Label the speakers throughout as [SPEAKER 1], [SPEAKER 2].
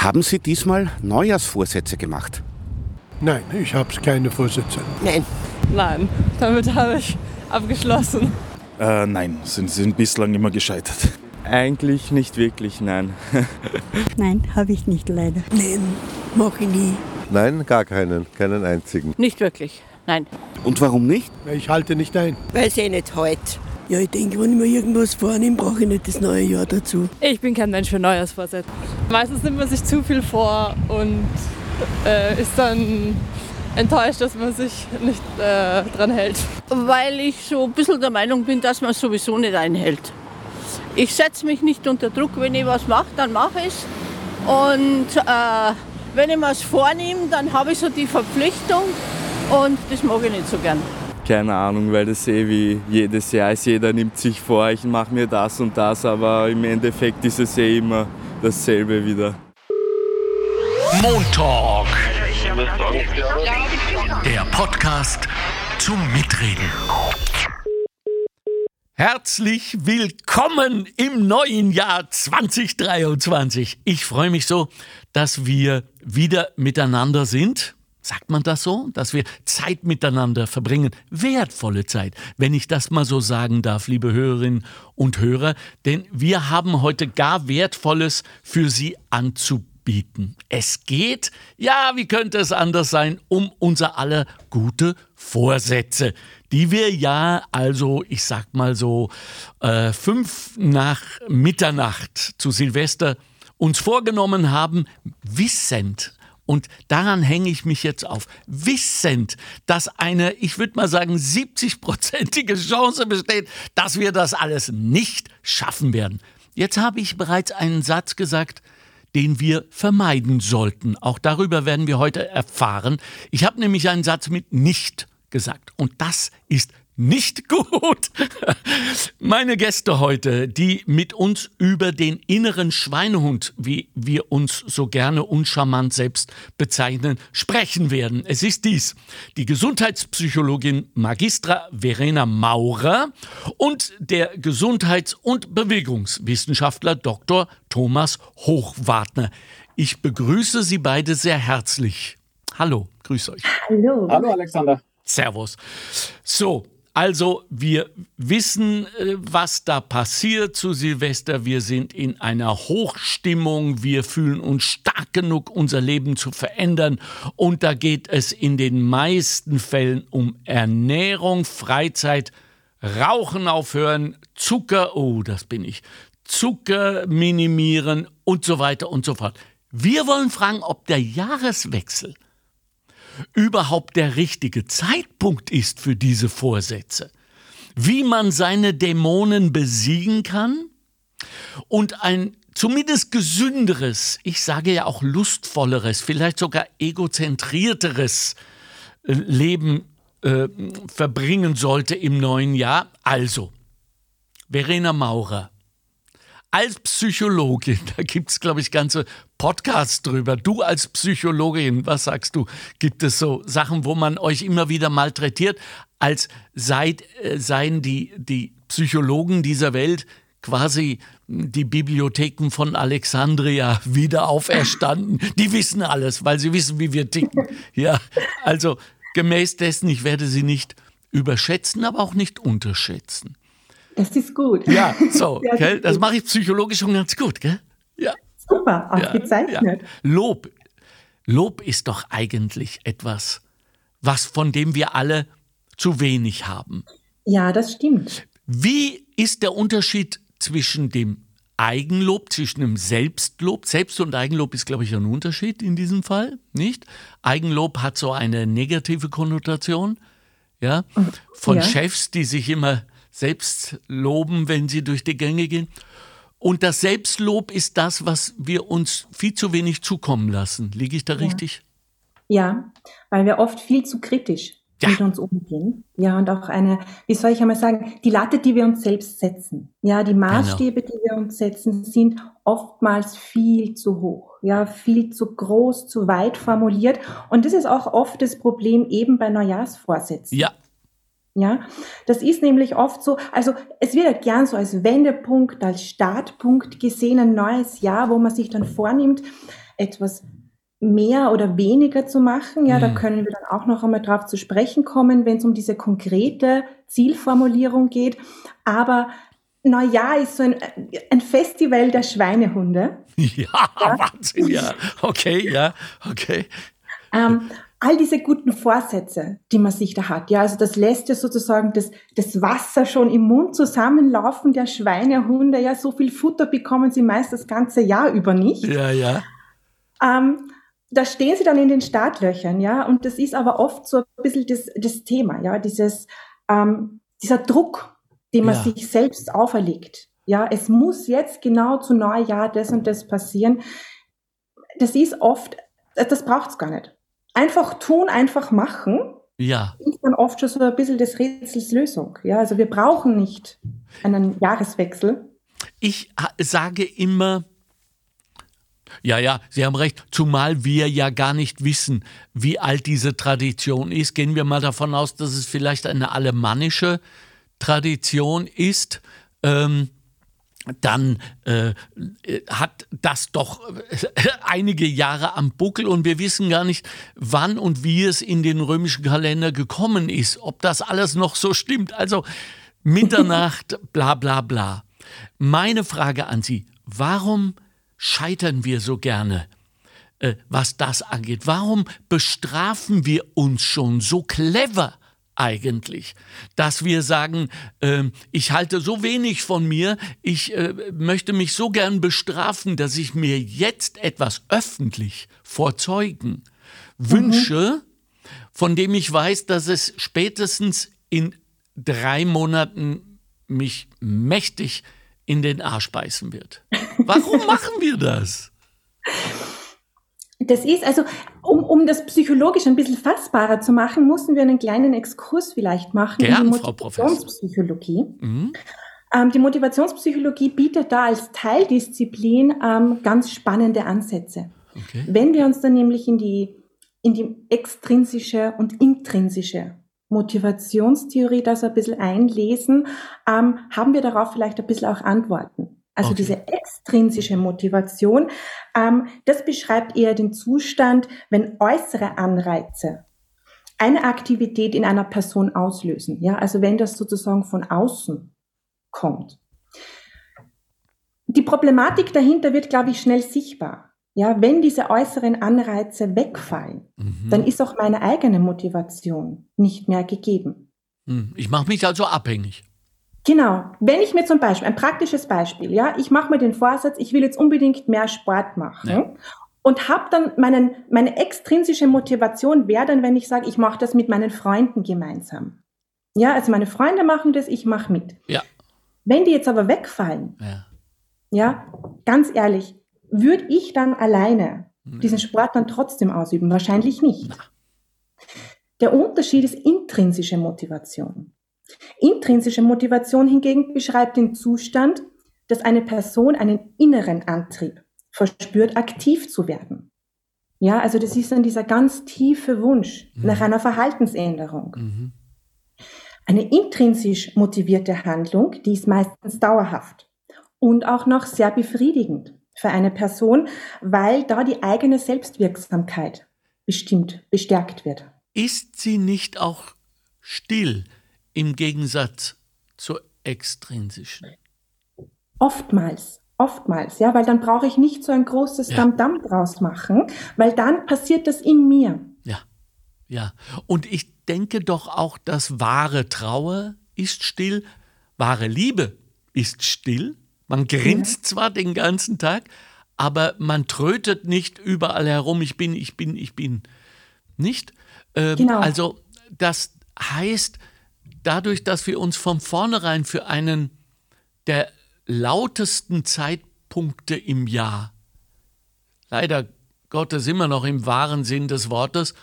[SPEAKER 1] Haben Sie diesmal Neujahrsvorsätze gemacht?
[SPEAKER 2] Nein, ich habe keine Vorsätze.
[SPEAKER 3] Nein.
[SPEAKER 4] Nein, damit habe ich abgeschlossen.
[SPEAKER 5] Äh, nein, sind, sind bislang immer gescheitert.
[SPEAKER 6] Eigentlich nicht wirklich, nein.
[SPEAKER 7] nein, habe ich nicht leider.
[SPEAKER 3] Nein, mache ich nie.
[SPEAKER 8] Nein, gar keinen, keinen einzigen.
[SPEAKER 9] Nicht wirklich, nein.
[SPEAKER 1] Und warum nicht?
[SPEAKER 2] Ich halte nicht ein.
[SPEAKER 3] Weil eh nicht halt. Ja, ich denke, wenn ich mir irgendwas vornehme, brauche ich nicht das neue Jahr dazu.
[SPEAKER 4] Ich bin kein Mensch für Neujahrsvorsätze. Meistens nimmt man sich zu viel vor und äh, ist dann enttäuscht, dass man sich nicht äh, dran hält.
[SPEAKER 9] Weil ich so ein bisschen der Meinung bin, dass man es sowieso nicht einhält. Ich setze mich nicht unter Druck, wenn ich was mache, dann mache ich es. Und äh, wenn ich mir es vornehme, dann habe ich so die Verpflichtung und das mag ich nicht so gern.
[SPEAKER 6] Keine Ahnung, weil das eh wie jedes Jahr ist. Jeder nimmt sich vor, ich mache mir das und das, aber im Endeffekt ist es eh immer dasselbe wieder.
[SPEAKER 10] Montalk. Der Podcast zum Mitreden. Herzlich willkommen im neuen Jahr 2023. Ich freue mich so, dass wir wieder miteinander sind. Sagt man das so? Dass wir Zeit miteinander verbringen. Wertvolle Zeit, wenn ich das mal so sagen darf, liebe Hörerinnen und Hörer. Denn wir haben heute gar Wertvolles für Sie anzubieten. Es geht, ja, wie könnte es anders sein, um unser aller gute Vorsätze die wir ja also, ich sag mal so, äh, fünf nach Mitternacht zu Silvester uns vorgenommen haben, wissend, und daran hänge ich mich jetzt auf, wissend, dass eine, ich würde mal sagen, 70-prozentige Chance besteht, dass wir das alles nicht schaffen werden. Jetzt habe ich bereits einen Satz gesagt, den wir vermeiden sollten. Auch darüber werden wir heute erfahren. Ich habe nämlich einen Satz mit nicht gesagt. Und das ist nicht gut. Meine Gäste heute, die mit uns über den inneren Schweinehund, wie wir uns so gerne uncharmant selbst bezeichnen, sprechen werden. Es ist dies die Gesundheitspsychologin Magistra Verena Maurer und der Gesundheits- und Bewegungswissenschaftler Dr. Thomas Hochwartner. Ich begrüße Sie beide sehr herzlich. Hallo, grüße euch.
[SPEAKER 11] Hallo.
[SPEAKER 12] Hallo Alexander.
[SPEAKER 10] Servus. So, also wir wissen, äh, was da passiert zu Silvester. Wir sind in einer Hochstimmung. Wir fühlen uns stark genug, unser Leben zu verändern. Und da geht es in den meisten Fällen um Ernährung, Freizeit, Rauchen aufhören, Zucker, oh, das bin ich, Zucker minimieren und so weiter und so fort. Wir wollen fragen, ob der Jahreswechsel überhaupt der richtige Zeitpunkt ist für diese Vorsätze, wie man seine Dämonen besiegen kann und ein zumindest gesünderes, ich sage ja auch lustvolleres, vielleicht sogar egozentrierteres äh, Leben äh, verbringen sollte im neuen Jahr. Also, Verena Maurer, als Psychologin, da gibt es, glaube ich, ganze Podcasts drüber. Du als Psychologin, was sagst du? Gibt es so Sachen, wo man euch immer wieder malträtiert, als seid, äh, seien die, die Psychologen dieser Welt quasi die Bibliotheken von Alexandria wieder auferstanden. Die wissen alles, weil sie wissen, wie wir ticken. Ja, also gemäß dessen, ich werde sie nicht überschätzen, aber auch nicht unterschätzen.
[SPEAKER 11] Das ist gut.
[SPEAKER 10] Ja, so, ja, das, das mache ich psychologisch schon ganz gut, gell? Ja.
[SPEAKER 11] Super, ausgezeichnet.
[SPEAKER 10] Ja, ja. Lob. Lob ist doch eigentlich etwas, was von dem wir alle zu wenig haben.
[SPEAKER 11] Ja, das stimmt.
[SPEAKER 10] Wie ist der Unterschied zwischen dem Eigenlob, zwischen dem Selbstlob? Selbst- und Eigenlob ist, glaube ich, ein Unterschied in diesem Fall, nicht? Eigenlob hat so eine negative Konnotation, ja, von ja. Chefs, die sich immer selbst loben, wenn sie durch die Gänge gehen. Und das Selbstlob ist das, was wir uns viel zu wenig zukommen lassen. Liege ich da
[SPEAKER 11] ja.
[SPEAKER 10] richtig?
[SPEAKER 11] Ja, weil wir oft viel zu kritisch ja. mit uns umgehen. Ja, und auch eine, wie soll ich einmal sagen, die Latte, die wir uns selbst setzen. Ja, die Maßstäbe, genau. die wir uns setzen, sind oftmals viel zu hoch. Ja, viel zu groß, zu weit formuliert. Und das ist auch oft das Problem eben bei Neujahrsvorsätzen.
[SPEAKER 10] Ja,
[SPEAKER 11] ja, das ist nämlich oft so, also es wird ja gern so als Wendepunkt, als Startpunkt gesehen, ein neues Jahr, wo man sich dann vornimmt, etwas mehr oder weniger zu machen. Ja, mhm. da können wir dann auch noch einmal drauf zu sprechen kommen, wenn es um diese konkrete Zielformulierung geht. Aber Neujahr ist so ein, ein Festival der Schweinehunde.
[SPEAKER 10] Ja, ja, Wahnsinn, ja. Okay, ja, okay.
[SPEAKER 11] Ähm, all diese guten Vorsätze, die man sich da hat, ja, also das lässt ja sozusagen das, das Wasser schon im Mund zusammenlaufen der Schweinehunde, ja, so viel Futter bekommen sie meist das ganze Jahr über nicht.
[SPEAKER 10] Ja, ja.
[SPEAKER 11] Ähm, da stehen sie dann in den Startlöchern, ja, und das ist aber oft so ein bisschen das, das Thema, ja, dieses, ähm, dieser Druck, den man ja. sich selbst auferlegt. Ja, es muss jetzt genau zu Neujahr das und das passieren. Das ist oft, das braucht es gar nicht. Einfach tun, einfach machen.
[SPEAKER 10] Ja.
[SPEAKER 11] Ist dann oft schon so ein bisschen des Rätsels Lösung. Ja, also wir brauchen nicht einen Jahreswechsel.
[SPEAKER 10] Ich sage immer, ja, ja, Sie haben recht. Zumal wir ja gar nicht wissen, wie alt diese Tradition ist. Gehen wir mal davon aus, dass es vielleicht eine alemannische Tradition ist. Ähm, dann äh, hat das doch einige Jahre am Buckel und wir wissen gar nicht, wann und wie es in den römischen Kalender gekommen ist, ob das alles noch so stimmt. Also Mitternacht, bla bla bla. Meine Frage an Sie, warum scheitern wir so gerne, äh, was das angeht? Warum bestrafen wir uns schon so clever eigentlich, dass wir sagen, äh, ich halte so wenig von mir, ich äh, möchte mich so gern bestrafen, dass ich mir jetzt etwas öffentlich vor Zeugen mhm. wünsche, von dem ich weiß, dass es spätestens in drei Monaten mich mächtig in den Arsch beißen wird. Warum machen wir das?
[SPEAKER 11] Das ist also, um, um das psychologisch ein bisschen fassbarer zu machen, mussten wir einen kleinen Exkurs vielleicht machen
[SPEAKER 10] Gern,
[SPEAKER 11] in die Motivationspsychologie.
[SPEAKER 10] Mhm.
[SPEAKER 11] Ähm, die Motivationspsychologie bietet da als Teildisziplin ähm, ganz spannende Ansätze.
[SPEAKER 10] Okay.
[SPEAKER 11] Wenn wir uns dann nämlich in die, in die extrinsische und intrinsische Motivationstheorie da so ein bisschen einlesen, ähm, haben wir darauf vielleicht ein bisschen auch Antworten. Also okay. diese extrinsische Motivation, ähm, das beschreibt eher den Zustand, wenn äußere Anreize eine Aktivität in einer Person auslösen. Ja, also wenn das sozusagen von außen kommt. Die Problematik dahinter wird, glaube ich, schnell sichtbar. Ja, wenn diese äußeren Anreize wegfallen, mhm. dann ist auch meine eigene Motivation nicht mehr gegeben.
[SPEAKER 10] Hm, ich mache mich also abhängig.
[SPEAKER 11] Genau. Wenn ich mir zum Beispiel, ein praktisches Beispiel, ja, ich mache mir den Vorsatz, ich will jetzt unbedingt mehr Sport machen. Ja. Und habe dann meinen, meine extrinsische Motivation wäre dann, wenn ich sage, ich mache das mit meinen Freunden gemeinsam. Ja, also meine Freunde machen das, ich mache mit.
[SPEAKER 10] Ja.
[SPEAKER 11] Wenn die jetzt aber wegfallen,
[SPEAKER 10] ja,
[SPEAKER 11] ja ganz ehrlich, würde ich dann alleine diesen Sport dann trotzdem ausüben? Wahrscheinlich nicht.
[SPEAKER 10] Na.
[SPEAKER 11] Der Unterschied ist intrinsische Motivation. Intrinsische Motivation hingegen beschreibt den Zustand, dass eine Person einen inneren Antrieb verspürt, aktiv zu werden. Ja, also das ist dann dieser ganz tiefe Wunsch mhm. nach einer Verhaltensänderung.
[SPEAKER 10] Mhm.
[SPEAKER 11] Eine intrinsisch motivierte Handlung, die ist meistens dauerhaft und auch noch sehr befriedigend für eine Person, weil da die eigene Selbstwirksamkeit bestimmt bestärkt wird.
[SPEAKER 10] Ist sie nicht auch still im Gegensatz zur extrinsischen?
[SPEAKER 11] Oftmals, oftmals, ja, weil dann brauche ich nicht so ein großes ja. Damm draus machen, weil dann passiert das in mir.
[SPEAKER 10] Ja, ja. Und ich denke doch auch, dass wahre Trauer ist still, wahre Liebe ist still man grinst zwar den ganzen Tag, aber man trötet nicht überall herum, ich bin, ich bin, ich bin. Nicht? Ähm,
[SPEAKER 11] genau.
[SPEAKER 10] Also das heißt, dadurch, dass wir uns von vornherein für einen der lautesten Zeitpunkte im Jahr, leider Gottes immer noch im wahren Sinn des Wortes,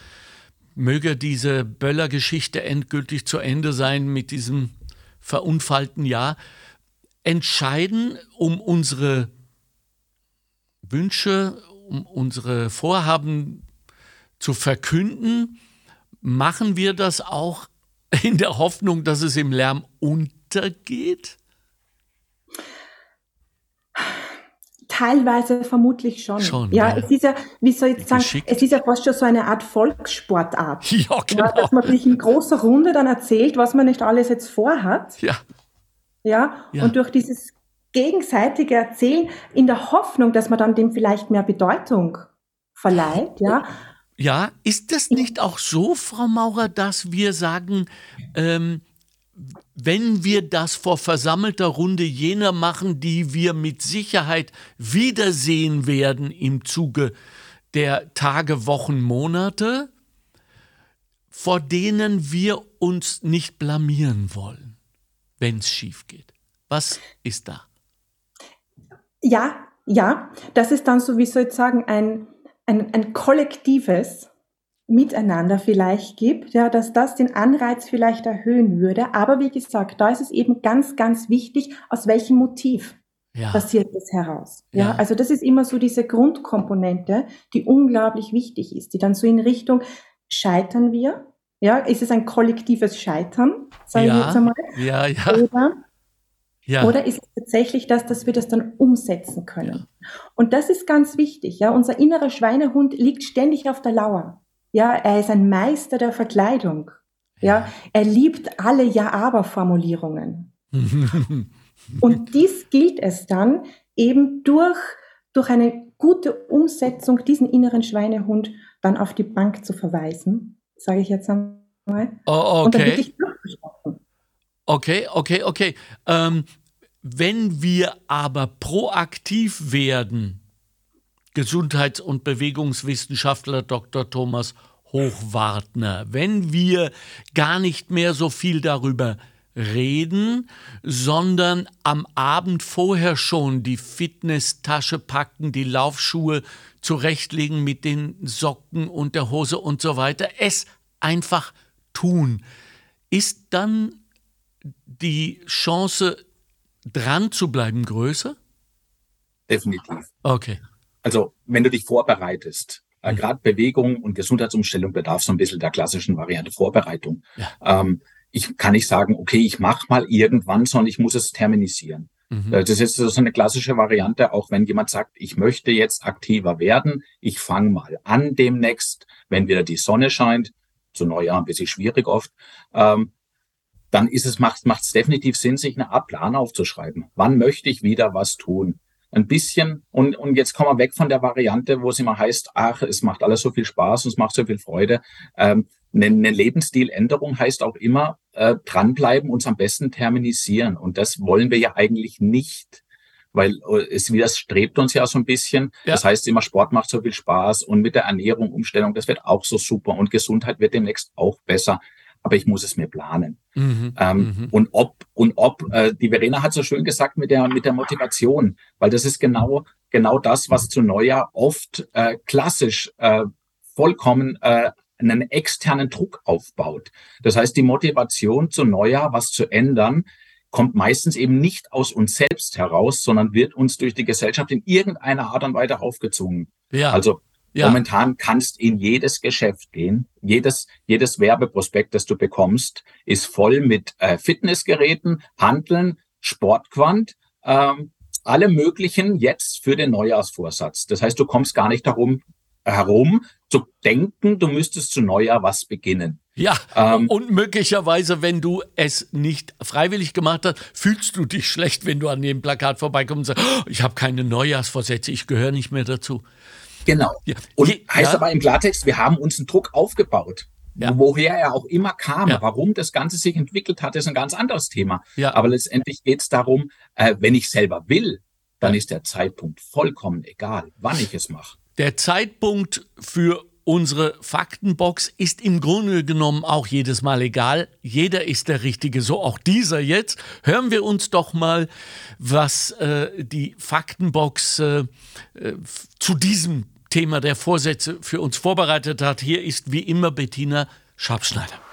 [SPEAKER 10] möge diese Böller-Geschichte endgültig zu Ende sein mit diesem verunfallten Jahr, entscheiden, um unsere Wünsche, um unsere Vorhaben zu verkünden, machen wir das auch in der Hoffnung, dass es im Lärm untergeht?
[SPEAKER 11] Teilweise vermutlich schon.
[SPEAKER 10] Schon,
[SPEAKER 11] ja,
[SPEAKER 10] ja.
[SPEAKER 11] es ist ja, wie soll ich sagen,
[SPEAKER 10] Geschickt.
[SPEAKER 11] es ist ja fast schon so eine Art Volkssportart.
[SPEAKER 10] Ja, genau.
[SPEAKER 11] dass man sich in großer Runde dann erzählt, was man nicht alles jetzt vorhat.
[SPEAKER 10] Ja.
[SPEAKER 11] Ja,
[SPEAKER 10] Ja.
[SPEAKER 11] und durch dieses gegenseitige Erzählen in der Hoffnung, dass man dann dem vielleicht mehr Bedeutung verleiht, ja.
[SPEAKER 10] Ja, ist das nicht auch so, Frau Maurer, dass wir sagen, ähm, wenn wir das vor versammelter Runde jener machen, die wir mit Sicherheit wiedersehen werden im Zuge der Tage, Wochen, Monate, vor denen wir uns nicht blamieren wollen, wenn es schief geht? Was ist da?
[SPEAKER 11] Ja, ja, das ist dann so, wie soll ich sagen, ein, ein, ein kollektives Miteinander vielleicht gibt, ja, dass das den Anreiz vielleicht erhöhen würde. Aber wie gesagt, da ist es eben ganz, ganz wichtig, aus welchem Motiv
[SPEAKER 10] Ja.
[SPEAKER 11] passiert das heraus. Ja.
[SPEAKER 10] Ja.
[SPEAKER 11] also das ist immer so diese Grundkomponente, die unglaublich wichtig ist, die dann so in Richtung scheitern wir, ja, ist es ein kollektives Scheitern, sage ich
[SPEAKER 10] Ja,
[SPEAKER 11] jetzt einmal,
[SPEAKER 10] ja, ja.
[SPEAKER 11] oder
[SPEAKER 10] Ja.
[SPEAKER 11] oder ist es tatsächlich das, dass wir das dann umsetzen können? Und das ist ganz wichtig. Ja, unser innerer Schweinehund liegt ständig auf der Lauer. Ja, er ist ein Meister der Verkleidung. Ja, er liebt alle Ja-Aber-Formulierungen. Und dies gilt es dann eben durch, durch eine gute Umsetzung, diesen inneren Schweinehund dann auf die Bank zu verweisen, sage ich jetzt einmal.
[SPEAKER 10] Oh,
[SPEAKER 11] Und dann
[SPEAKER 10] okay.
[SPEAKER 11] wirklich.
[SPEAKER 10] Okay, okay, okay. Ähm, wenn wir aber proaktiv werden, Gesundheits- und Bewegungswissenschaftler Dr. Thomas Hochwartner, wenn wir gar nicht mehr so viel darüber reden, sondern am Abend vorher schon die Fitnesstasche packen, die Laufschuhe zurechtlegen mit den Socken und der Hose und so weiter, es einfach tun, ist dann die Chance, dran zu bleiben, größer?
[SPEAKER 12] Definitiv.
[SPEAKER 10] Okay.
[SPEAKER 12] Also, wenn du dich vorbereitest, äh, gerade Bewegung und Gesundheitsumstellung bedarf so ein bisschen der klassischen Variante Vorbereitung. Ähm, ich kann nicht sagen, okay, ich mache mal irgendwann, sondern ich muss es terminisieren.
[SPEAKER 10] Mhm.
[SPEAKER 12] Äh, Das ist so eine klassische Variante, auch wenn jemand sagt, ich möchte jetzt aktiver werden, ich fange mal an demnächst, wenn wieder die Sonne scheint, zu Neujahr ein bisschen schwierig oft, ähm, dann ist es, macht es definitiv Sinn, sich eine Art Plan aufzuschreiben. Wann möchte ich wieder was tun? Ein bisschen, und, und jetzt kommen wir weg von der Variante, wo es immer heißt, ach, es macht alles so viel Spaß und es macht so viel Freude. Ähm, eine, eine Lebensstiländerung heißt auch immer äh, dranbleiben, uns am besten terminisieren. Und das wollen wir ja eigentlich nicht, weil äh, es widerstrebt uns ja so ein bisschen.
[SPEAKER 10] Ja.
[SPEAKER 12] Das heißt immer, Sport macht so viel Spaß und mit der Ernährung, Umstellung, das wird auch so super und Gesundheit wird demnächst auch besser. Aber ich muss es mir planen.
[SPEAKER 10] Mhm.
[SPEAKER 12] Ähm, Und ob, und ob, äh, die Verena hat so schön gesagt mit der, mit der Motivation, weil das ist genau, genau das, was zu Neujahr oft äh, klassisch äh, vollkommen äh, einen externen Druck aufbaut. Das heißt, die Motivation zu Neujahr, was zu ändern, kommt meistens eben nicht aus uns selbst heraus, sondern wird uns durch die Gesellschaft in irgendeiner Art und Weise aufgezwungen.
[SPEAKER 10] Ja.
[SPEAKER 12] Also
[SPEAKER 10] Ja.
[SPEAKER 12] momentan kannst in jedes Geschäft gehen. Jedes, jedes Werbeprospekt, das du bekommst, ist voll mit äh, Fitnessgeräten, Handeln, Sportquant, ähm, alle möglichen jetzt für den Neujahrsvorsatz. Das heißt, du kommst gar nicht darum herum zu denken, du müsstest zu Neujahr was beginnen.
[SPEAKER 10] Ja,
[SPEAKER 12] Ähm,
[SPEAKER 10] und möglicherweise, wenn du es nicht freiwillig gemacht hast, fühlst du dich schlecht, wenn du an dem Plakat vorbeikommst und sagst, "Oh, ich habe keine Neujahrsvorsätze, ich gehöre nicht mehr dazu.
[SPEAKER 12] Genau.
[SPEAKER 10] Ja.
[SPEAKER 12] Und
[SPEAKER 10] Je-
[SPEAKER 12] heißt
[SPEAKER 10] ja.
[SPEAKER 12] aber im Klartext, wir haben uns einen Druck aufgebaut. Woher er auch immer kam,
[SPEAKER 10] Ja.
[SPEAKER 12] warum das Ganze sich entwickelt hat, ist ein ganz anderes Thema.
[SPEAKER 10] Ja.
[SPEAKER 12] Aber letztendlich geht es darum, äh, wenn ich selber will, dann ist der Zeitpunkt vollkommen egal, wann ich es mache.
[SPEAKER 10] Der Zeitpunkt für unsere Faktenbox ist im Grunde genommen auch jedes Mal egal. Jeder ist der Richtige, so auch dieser jetzt. Hören wir uns doch mal, was äh, die Faktenbox äh, äh, zu diesem Thema der Vorsätze für uns vorbereitet hat. Hier ist wie immer Bettina Schabschneider.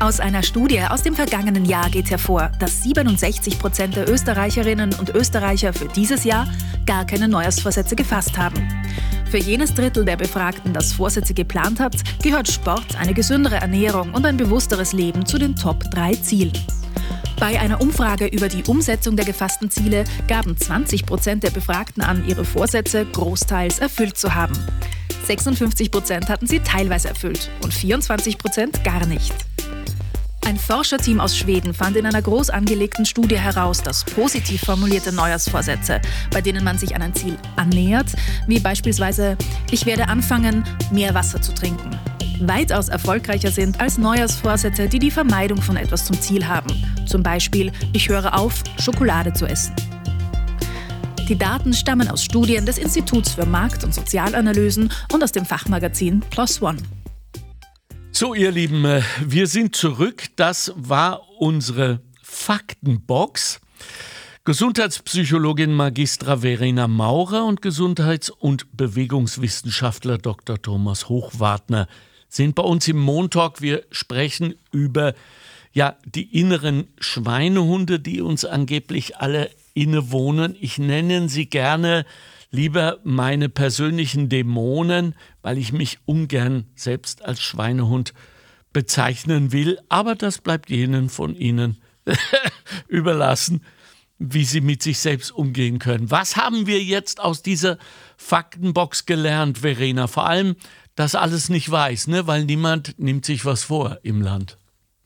[SPEAKER 13] Aus einer Studie aus dem vergangenen Jahr geht hervor, dass 67 Prozent der Österreicherinnen und Österreicher für dieses Jahr gar keine Neujahrsvorsätze gefasst haben. Für jenes Drittel der Befragten, das Vorsätze geplant hat, gehört Sport, eine gesündere Ernährung und ein bewussteres Leben zu den Top 3 Zielen. Bei einer Umfrage über die Umsetzung der gefassten Ziele gaben 20 Prozent der Befragten an, ihre Vorsätze großteils erfüllt zu haben. 56 Prozent hatten sie teilweise erfüllt und 24 Prozent gar nicht. Ein Forscherteam aus Schweden fand in einer groß angelegten Studie heraus, dass positiv formulierte Neujahrsvorsätze, bei denen man sich an ein Ziel annähert, wie beispielsweise ich werde anfangen, mehr Wasser zu trinken, weitaus erfolgreicher sind als Neujahrsvorsätze, die die Vermeidung von etwas zum Ziel haben. Zum Beispiel, ich höre auf, Schokolade zu essen. Die Daten stammen aus Studien des Instituts für Markt- und Sozialanalysen und aus dem Fachmagazin Plus One.
[SPEAKER 10] So, ihr Lieben, äh, wir sind zurück. Das war unsere Faktenbox. Gesundheitspsychologin Magistra Verena Maurer und Gesundheits- und Bewegungswissenschaftler Dr. Thomas Hochwartner sind bei uns im Montalk. Wir sprechen über ja, die inneren Schweinehunde, die uns angeblich alle innewohnen. Ich nenne sie gerne lieber meine persönlichen Dämonen, weil ich mich ungern selbst als Schweinehund bezeichnen will. Aber das bleibt jenen von Ihnen überlassen, wie sie mit sich selbst umgehen können. Was haben wir jetzt aus dieser Faktenbox gelernt, Verena? Vor allem, dass alles nicht weiß, ne? weil niemand nimmt sich was vor im Land.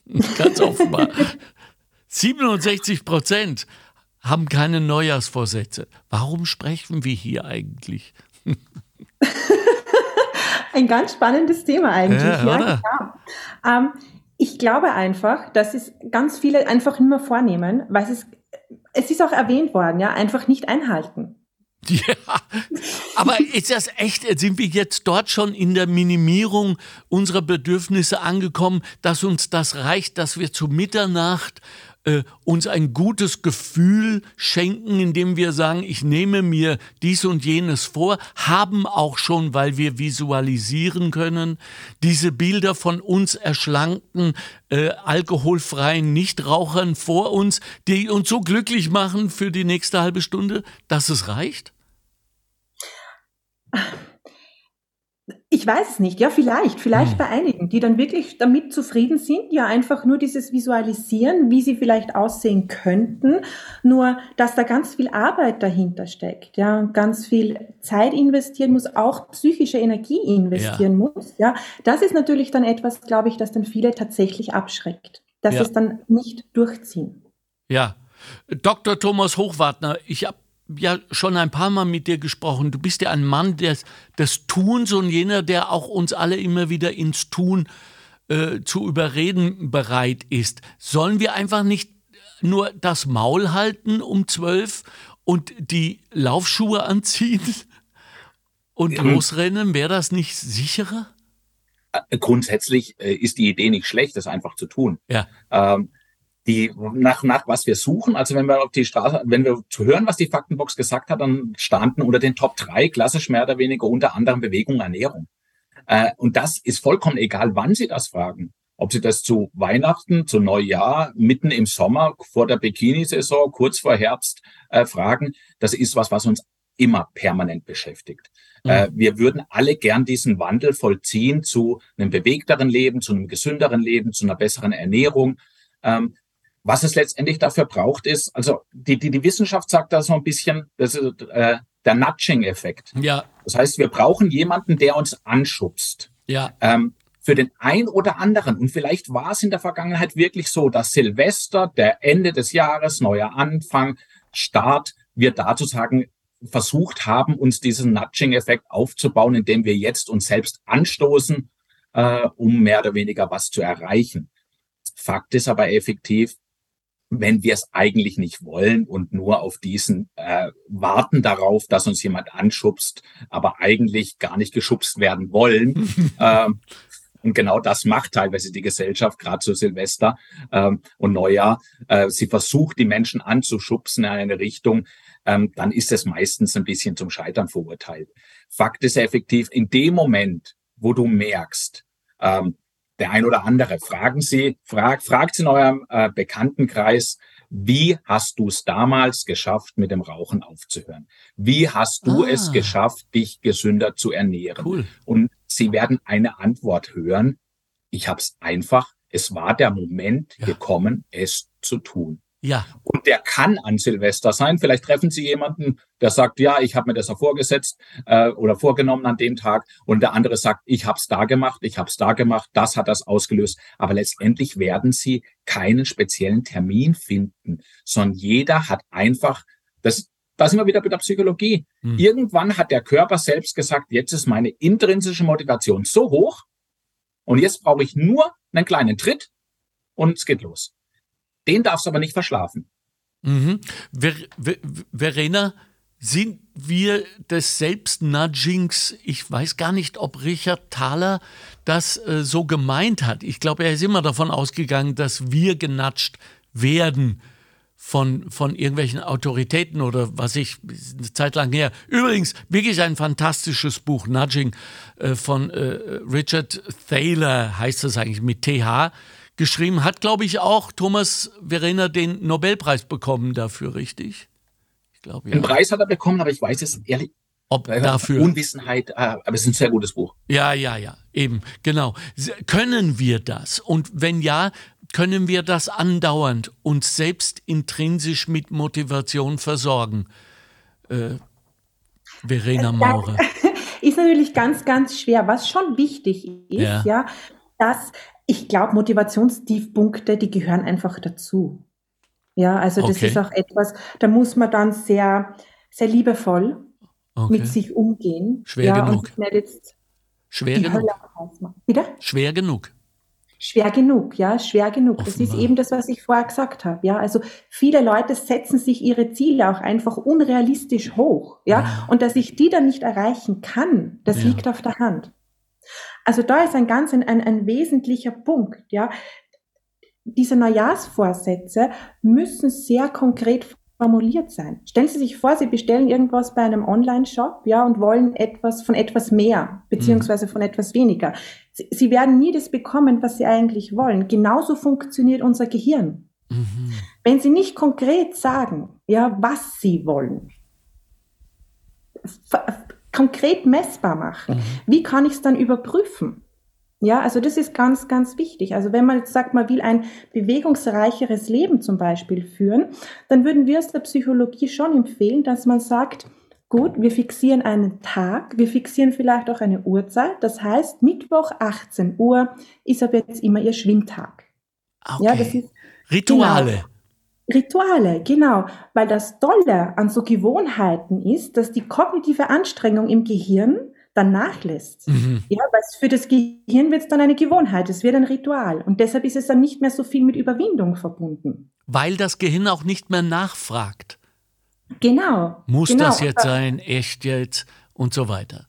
[SPEAKER 10] Ganz offenbar. 67 Prozent haben keine Neujahrsvorsätze. Warum sprechen wir hier eigentlich?
[SPEAKER 11] Ein ganz spannendes Thema eigentlich. Ja, ja genau. Ähm, ich glaube einfach, dass es ganz viele einfach nicht mehr vornehmen, weil es, es ist auch erwähnt worden, ja, einfach nicht einhalten.
[SPEAKER 10] Ja, aber ist das echt, sind wir jetzt dort schon in der Minimierung unserer Bedürfnisse angekommen, dass uns das reicht, dass wir zu Mitternacht äh, uns ein gutes Gefühl schenken, indem wir sagen, ich nehme mir dies und jenes vor, haben auch schon, weil wir visualisieren können, diese Bilder von uns erschlankten, äh, alkoholfreien Nichtrauchern vor uns, die uns so glücklich machen für die nächste halbe Stunde, dass es reicht?
[SPEAKER 11] Ich weiß es nicht. Ja, vielleicht. Vielleicht hm. bei einigen, die dann wirklich damit zufrieden sind. Ja, einfach nur dieses Visualisieren, wie sie vielleicht aussehen könnten. Nur, dass da ganz viel Arbeit dahinter steckt. Ja, ganz viel Zeit investieren muss, auch psychische Energie investieren ja. muss. Ja, das ist natürlich dann etwas, glaube ich, das dann viele tatsächlich abschreckt. Dass ja. es dann nicht durchziehen.
[SPEAKER 10] Ja. Dr. Thomas Hochwartner, ich habe ja schon ein paar Mal mit dir gesprochen. Du bist ja ein Mann des, des Tuns und jener, der auch uns alle immer wieder ins Tun äh, zu überreden bereit ist. Sollen wir einfach nicht nur das Maul halten um zwölf und die Laufschuhe anziehen und ja. losrennen? Wäre das nicht sicherer?
[SPEAKER 12] Äh, grundsätzlich äh, ist die Idee nicht schlecht, das einfach zu tun. Ja. Ähm, die nach, nach was wir suchen. Also wenn wir auf die Straße, wenn wir zu hören, was die Faktenbox gesagt hat, dann standen unter den Top drei klassisch mehr oder weniger unter anderem Bewegung, Ernährung. Äh, und das ist vollkommen egal, wann Sie das fragen. Ob Sie das zu Weihnachten, zu Neujahr, mitten im Sommer, vor der Bikini-Saison, kurz vor Herbst äh, fragen. Das ist was, was uns immer permanent beschäftigt. Mhm. Äh, wir würden alle gern diesen Wandel vollziehen zu einem bewegteren Leben, zu einem gesünderen Leben, zu einer besseren Ernährung. Ähm, was es letztendlich dafür braucht, ist, also die, die, die Wissenschaft sagt da so ein bisschen, das ist äh, der Nudging-Effekt. Ja. Das heißt, wir brauchen jemanden, der uns anschubst. Ja. Ähm, für den ein oder anderen, und vielleicht war es in der Vergangenheit wirklich so, dass Silvester, der Ende des Jahres, neuer Anfang, Start, wir dazu sagen, versucht haben, uns diesen Nudging-Effekt aufzubauen, indem wir jetzt uns selbst anstoßen, äh, um mehr oder weniger was zu erreichen. Fakt ist aber effektiv, wenn wir es eigentlich nicht wollen und nur auf diesen äh, warten darauf, dass uns jemand anschubst, aber eigentlich gar nicht geschubst werden wollen. ähm, und genau das macht teilweise die Gesellschaft, gerade zu Silvester ähm, und Neujahr. Äh, sie versucht, die Menschen anzuschubsen in eine Richtung, ähm, dann ist es meistens ein bisschen zum Scheitern verurteilt. Fakt ist effektiv, in dem Moment, wo du merkst, ähm, der ein oder andere. Fragen Sie, frag, fragt in eurem äh, Bekanntenkreis, wie hast du es damals geschafft, mit dem Rauchen aufzuhören? Wie hast du ah. es geschafft, dich gesünder zu ernähren? Cool. Und Sie werden eine Antwort hören. Ich habe es einfach, es war der Moment ja. gekommen, es zu tun.
[SPEAKER 10] Ja.
[SPEAKER 12] Und der kann an Silvester sein. Vielleicht treffen Sie jemanden, der sagt, ja, ich habe mir das ja vorgesetzt äh, oder vorgenommen an dem Tag. Und der andere sagt, ich habe es da gemacht, ich habe es da gemacht, das hat das ausgelöst. Aber letztendlich werden Sie keinen speziellen Termin finden, sondern jeder hat einfach, das, da sind wir wieder bei der Psychologie. Hm. Irgendwann hat der Körper selbst gesagt, jetzt ist meine intrinsische Motivation so hoch und jetzt brauche ich nur einen kleinen Tritt und es geht los. Den darfst du aber nicht verschlafen.
[SPEAKER 10] Mhm. Ver Ver Verena, sind wir des Selbstnudgings, ich weiß gar nicht, ob Richard Thaler das äh, so gemeint hat. Ich glaube, er ist immer davon ausgegangen, dass wir genatscht werden von, von irgendwelchen Autoritäten oder was ich, eine Zeit lang her. Übrigens, wirklich ein fantastisches Buch, Nudging, äh, von äh, Richard Thaler heißt das eigentlich mit TH geschrieben. Hat, glaube ich, auch Thomas Verena den Nobelpreis bekommen dafür, richtig?
[SPEAKER 12] Ich glaube, ja. Den Preis hat er bekommen, aber ich weiß es ehrlich.
[SPEAKER 10] Ob dafür.
[SPEAKER 12] Unwissenheit, äh, aber es ist ein sehr gutes Buch.
[SPEAKER 10] Ja, ja, ja, eben, genau. Können wir das? Und wenn ja, können wir das andauernd uns selbst intrinsisch mit Motivation versorgen? Äh, Verena Maurer.
[SPEAKER 11] Ist natürlich ganz, ganz schwer. Was schon wichtig ist, ja, ja dass ich glaube, Motivationstiefpunkte, die gehören einfach dazu. Ja, also das okay. ist auch etwas, da muss man dann sehr, sehr liebevoll okay. mit sich umgehen.
[SPEAKER 10] Schwer
[SPEAKER 11] ja,
[SPEAKER 10] genug. Schwer genug.
[SPEAKER 11] Wieder?
[SPEAKER 10] Schwer genug.
[SPEAKER 11] Schwer genug, ja, schwer genug. Offenbar. Das ist eben das, was ich vorher gesagt habe. Ja, also viele Leute setzen sich ihre Ziele auch einfach unrealistisch hoch, ja, ja. und dass ich die dann nicht erreichen kann, das ja. liegt auf der Hand. Also da ist ein ganz ein, ein, ein wesentlicher Punkt, ja. Diese Neujahrsvorsätze müssen sehr konkret formuliert sein. Stellen Sie sich vor, Sie bestellen irgendwas bei einem Online-Shop, ja, und wollen etwas von etwas mehr, beziehungsweise von etwas weniger. Sie, Sie, werden nie das bekommen, was Sie eigentlich wollen. Genauso funktioniert unser Gehirn. Mhm. Wenn Sie nicht konkret sagen, ja, was Sie wollen, konkret messbar machen. Mhm. Wie kann ich es dann überprüfen? Ja, also das ist ganz, ganz wichtig. Also wenn man jetzt sagt, man will ein bewegungsreicheres Leben zum Beispiel führen, dann würden wir aus der Psychologie schon empfehlen, dass man sagt, gut, wir fixieren einen Tag, wir fixieren vielleicht auch eine Uhrzeit. Das heißt, Mittwoch 18 Uhr ist ab jetzt immer Ihr Schwimmtag.
[SPEAKER 10] Okay. Ja, das ist, Rituale. Genau,
[SPEAKER 11] Rituale, genau, weil das Tolle an so Gewohnheiten ist, dass die kognitive Anstrengung im Gehirn dann nachlässt. Mhm. Ja, weil für das Gehirn wird es dann eine Gewohnheit, es wird ein Ritual und deshalb ist es dann nicht mehr so viel mit Überwindung verbunden.
[SPEAKER 10] Weil das Gehirn auch nicht mehr nachfragt.
[SPEAKER 11] Genau.
[SPEAKER 10] Muss
[SPEAKER 11] genau.
[SPEAKER 10] das jetzt sein, echt jetzt und so weiter.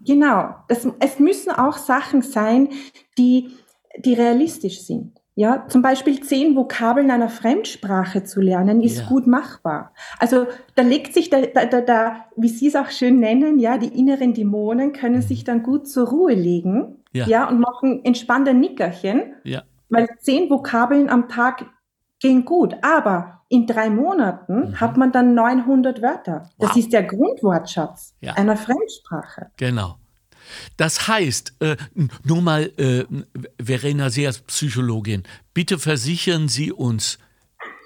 [SPEAKER 11] Genau. Das, es müssen auch Sachen sein, die, die realistisch sind. Ja, zum Beispiel zehn Vokabeln einer Fremdsprache zu lernen, ist ja. gut machbar. Also da legt sich da, da, da, da, wie Sie es auch schön nennen, ja, die inneren Dämonen können sich dann gut zur Ruhe legen, ja, ja und machen entspannte Nickerchen,
[SPEAKER 10] ja.
[SPEAKER 11] weil zehn Vokabeln am Tag gehen gut. Aber in drei Monaten mhm. hat man dann 900 Wörter. Das wow. ist der Grundwortschatz ja. einer Fremdsprache.
[SPEAKER 10] Genau. Das heißt, äh, nur mal, äh, Verena Seers, Psychologin, bitte versichern Sie uns,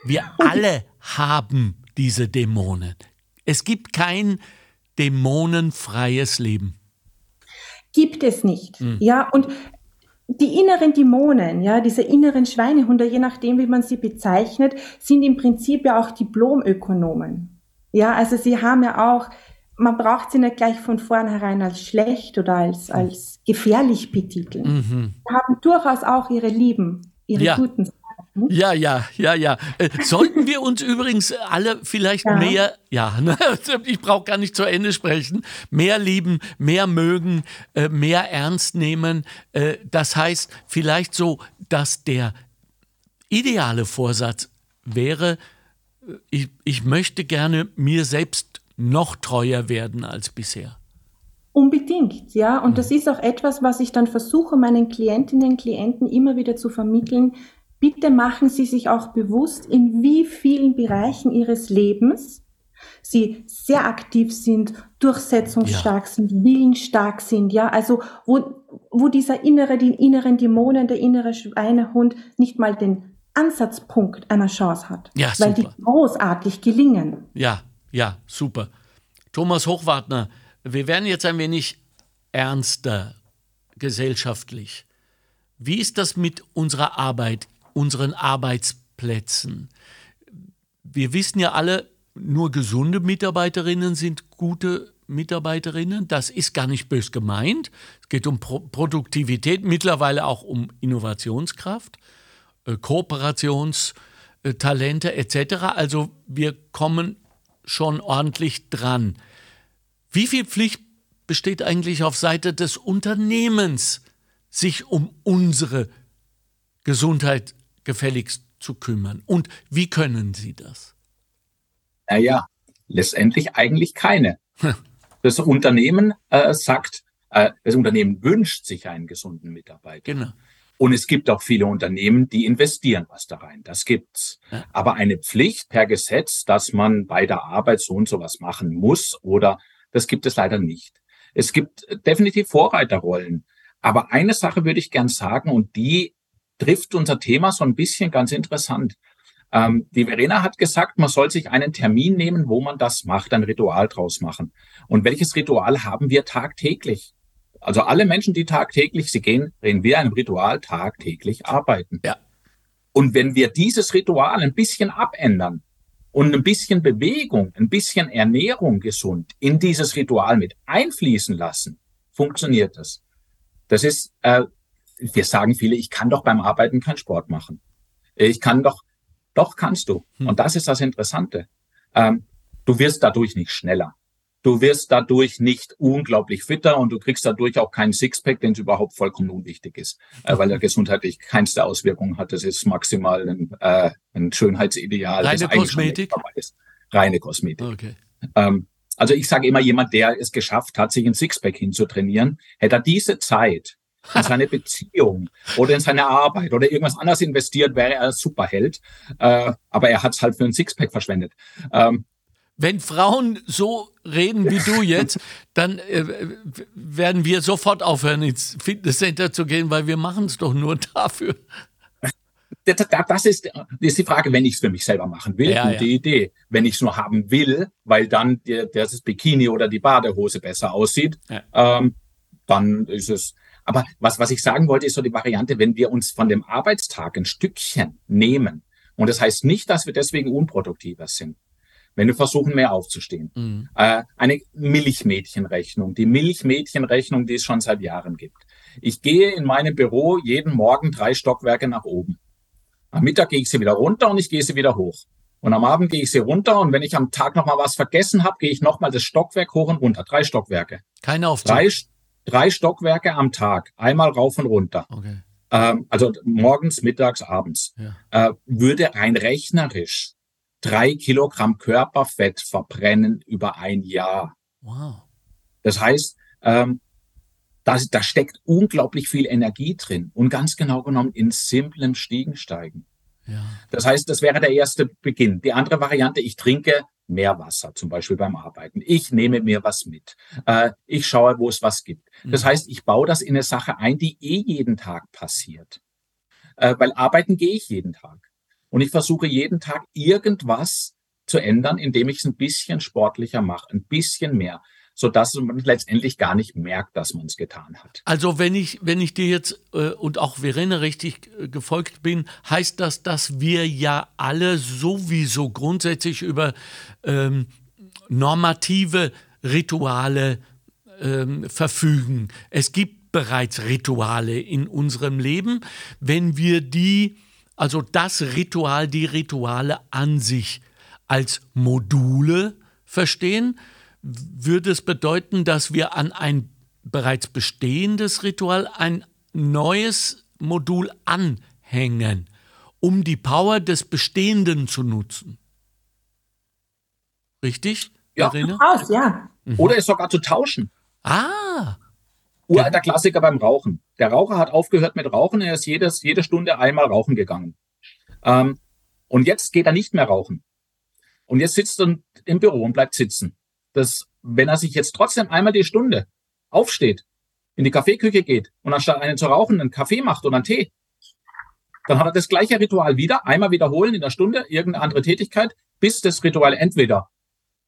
[SPEAKER 10] wir alle haben diese Dämonen. Es gibt kein dämonenfreies Leben.
[SPEAKER 11] Gibt es nicht. Mhm. Ja, und die inneren Dämonen, ja, diese inneren Schweinehunde, je nachdem, wie man sie bezeichnet, sind im Prinzip ja auch Diplomökonomen. Ja, also sie haben ja auch man braucht sie nicht gleich von vornherein als schlecht oder als, als gefährlich betiteln. Mhm. Sie haben durchaus auch ihre Lieben, ihre
[SPEAKER 10] ja.
[SPEAKER 11] guten Seiten.
[SPEAKER 10] Ja, ja, ja, ja. Äh, sollten wir uns übrigens alle vielleicht ja. mehr, ja, ne, ich brauche gar nicht zu Ende sprechen, mehr lieben, mehr mögen, äh, mehr ernst nehmen. Äh, das heißt vielleicht so, dass der ideale Vorsatz wäre, ich, ich möchte gerne mir selbst noch treuer werden als bisher.
[SPEAKER 11] Unbedingt, ja. Und das ist auch etwas, was ich dann versuche, meinen Klientinnen und Klienten immer wieder zu vermitteln. Bitte machen Sie sich auch bewusst, in wie vielen Bereichen Ihres Lebens Sie sehr aktiv sind, durchsetzungsstark ja. sind, willensstark sind, ja. Also, wo, wo dieser innere, die inneren Dämonen, der innere Schweinehund nicht mal den Ansatzpunkt einer Chance hat.
[SPEAKER 10] Ja,
[SPEAKER 11] weil die großartig gelingen.
[SPEAKER 10] Ja, ja, super. Thomas Hochwartner, wir werden jetzt ein wenig ernster gesellschaftlich. Wie ist das mit unserer Arbeit, unseren Arbeitsplätzen? Wir wissen ja alle, nur gesunde Mitarbeiterinnen sind gute Mitarbeiterinnen. Das ist gar nicht bös gemeint. Es geht um Pro Produktivität, mittlerweile auch um Innovationskraft, äh, Kooperationstalente etc. Also wir kommen schon ordentlich dran. Wie viel Pflicht besteht eigentlich auf Seite des Unternehmens, sich um unsere Gesundheit gefälligst zu kümmern? Und wie können Sie das?
[SPEAKER 12] Naja, letztendlich eigentlich keine. Das Unternehmen äh, sagt, äh, das Unternehmen wünscht sich einen gesunden Mitarbeiter.
[SPEAKER 10] Genau.
[SPEAKER 12] Und es gibt auch viele Unternehmen, die investieren was da rein. Das gibt's. Ja. Aber eine Pflicht per Gesetz, dass man bei der Arbeit so und so was machen muss oder das gibt es leider nicht. Es gibt definitiv Vorreiterrollen. Aber eine Sache würde ich gern sagen und die trifft unser Thema so ein bisschen ganz interessant. Ähm, die Verena hat gesagt, man soll sich einen Termin nehmen, wo man das macht, ein Ritual draus machen. Und welches Ritual haben wir tagtäglich? Also alle Menschen, die tagtäglich, sie gehen, reden wir ein Ritual tagtäglich arbeiten.
[SPEAKER 10] Ja.
[SPEAKER 12] Und wenn wir dieses Ritual ein bisschen abändern und ein bisschen Bewegung, ein bisschen Ernährung gesund in dieses Ritual mit einfließen lassen, funktioniert das. Das ist, äh, wir sagen viele, ich kann doch beim Arbeiten keinen Sport machen. Ich kann doch, doch kannst du. Hm. Und das ist das Interessante. Ähm, du wirst dadurch nicht schneller. Du wirst dadurch nicht unglaublich fitter und du kriegst dadurch auch keinen Sixpack, den es überhaupt vollkommen unwichtig ist, äh, weil er gesundheitlich keinste Auswirkungen hat. Das ist maximal ein, äh, ein Schönheitsideal.
[SPEAKER 10] Reine Kosmetik?
[SPEAKER 12] Reine Kosmetik.
[SPEAKER 10] Okay.
[SPEAKER 12] Ähm, also ich sage immer, jemand, der es geschafft hat, sich ein Sixpack hinzutrainieren, hätte er diese Zeit in seine Beziehung oder in seine Arbeit oder irgendwas anderes investiert, wäre er ein Superheld. Äh, aber er hat es halt für ein Sixpack verschwendet. Ähm,
[SPEAKER 10] wenn Frauen so reden wie du jetzt, dann äh, werden wir sofort aufhören, ins Fitnesscenter zu gehen, weil wir machen es doch nur dafür.
[SPEAKER 12] Das ist, das ist die Frage, wenn ich es für mich selber machen will, ja, gute ja. Idee. Wenn ich es nur haben will, weil dann der, das Bikini oder die Badehose besser aussieht, ja. ähm, dann ist es. Aber was, was ich sagen wollte, ist so die Variante, wenn wir uns von dem Arbeitstag ein Stückchen nehmen. Und das heißt nicht, dass wir deswegen unproduktiver sind wenn wir versuchen, mehr aufzustehen. Mhm. Äh, eine Milchmädchenrechnung, die Milchmädchenrechnung, die es schon seit Jahren gibt. Ich gehe in meinem Büro jeden Morgen drei Stockwerke nach oben. Am Mittag gehe ich sie wieder runter und ich gehe sie wieder hoch. Und am Abend gehe ich sie runter und wenn ich am Tag noch mal was vergessen habe, gehe ich noch mal das Stockwerk hoch und runter. Drei Stockwerke.
[SPEAKER 10] Keine Aufzug.
[SPEAKER 12] Drei, drei Stockwerke am Tag. Einmal rauf und runter.
[SPEAKER 10] Okay.
[SPEAKER 12] Ähm, also morgens, mittags, abends.
[SPEAKER 10] Ja.
[SPEAKER 12] Äh, würde rein rechnerisch drei Kilogramm Körperfett verbrennen über ein Jahr.
[SPEAKER 10] Wow.
[SPEAKER 12] Das heißt, ähm, da, da steckt unglaublich viel Energie drin und ganz genau genommen in simplem Stiegensteigen.
[SPEAKER 10] Ja.
[SPEAKER 12] Das heißt, das wäre der erste Beginn. Die andere Variante, ich trinke mehr Wasser, zum Beispiel beim Arbeiten. Ich nehme mir was mit. Äh, ich schaue, wo es was gibt. Das mhm. heißt, ich baue das in eine Sache ein, die eh jeden Tag passiert. Äh, weil arbeiten gehe ich jeden Tag. Und ich versuche jeden Tag irgendwas zu ändern, indem ich es ein bisschen sportlicher mache, ein bisschen mehr, so dass man letztendlich gar nicht merkt, dass man es getan hat.
[SPEAKER 10] Also wenn ich, wenn ich dir jetzt äh, und auch Verena richtig äh, gefolgt bin, heißt das, dass wir ja alle sowieso grundsätzlich über ähm, normative Rituale ähm, verfügen. Es gibt bereits Rituale in unserem Leben. Wenn wir die also das Ritual, die Rituale an sich als Module verstehen, würde es bedeuten, dass wir an ein bereits bestehendes Ritual ein neues Modul anhängen, um die Power des Bestehenden zu nutzen. Richtig?
[SPEAKER 12] Ja,
[SPEAKER 11] Aus, ja.
[SPEAKER 12] Mhm. Oder es sogar zu tauschen.
[SPEAKER 10] Ah.
[SPEAKER 12] Uralter Klassiker beim Rauchen. Der Raucher hat aufgehört mit Rauchen, er ist jedes, jede Stunde einmal rauchen gegangen. Ähm, und jetzt geht er nicht mehr rauchen. Und jetzt sitzt er im Büro und bleibt sitzen. Das, wenn er sich jetzt trotzdem einmal die Stunde aufsteht, in die Kaffeeküche geht und anstatt einen zu rauchen einen Kaffee macht oder einen Tee, Dann hat er das gleiche Ritual wieder, einmal wiederholen in der Stunde, irgendeine andere Tätigkeit, bis das Ritual entweder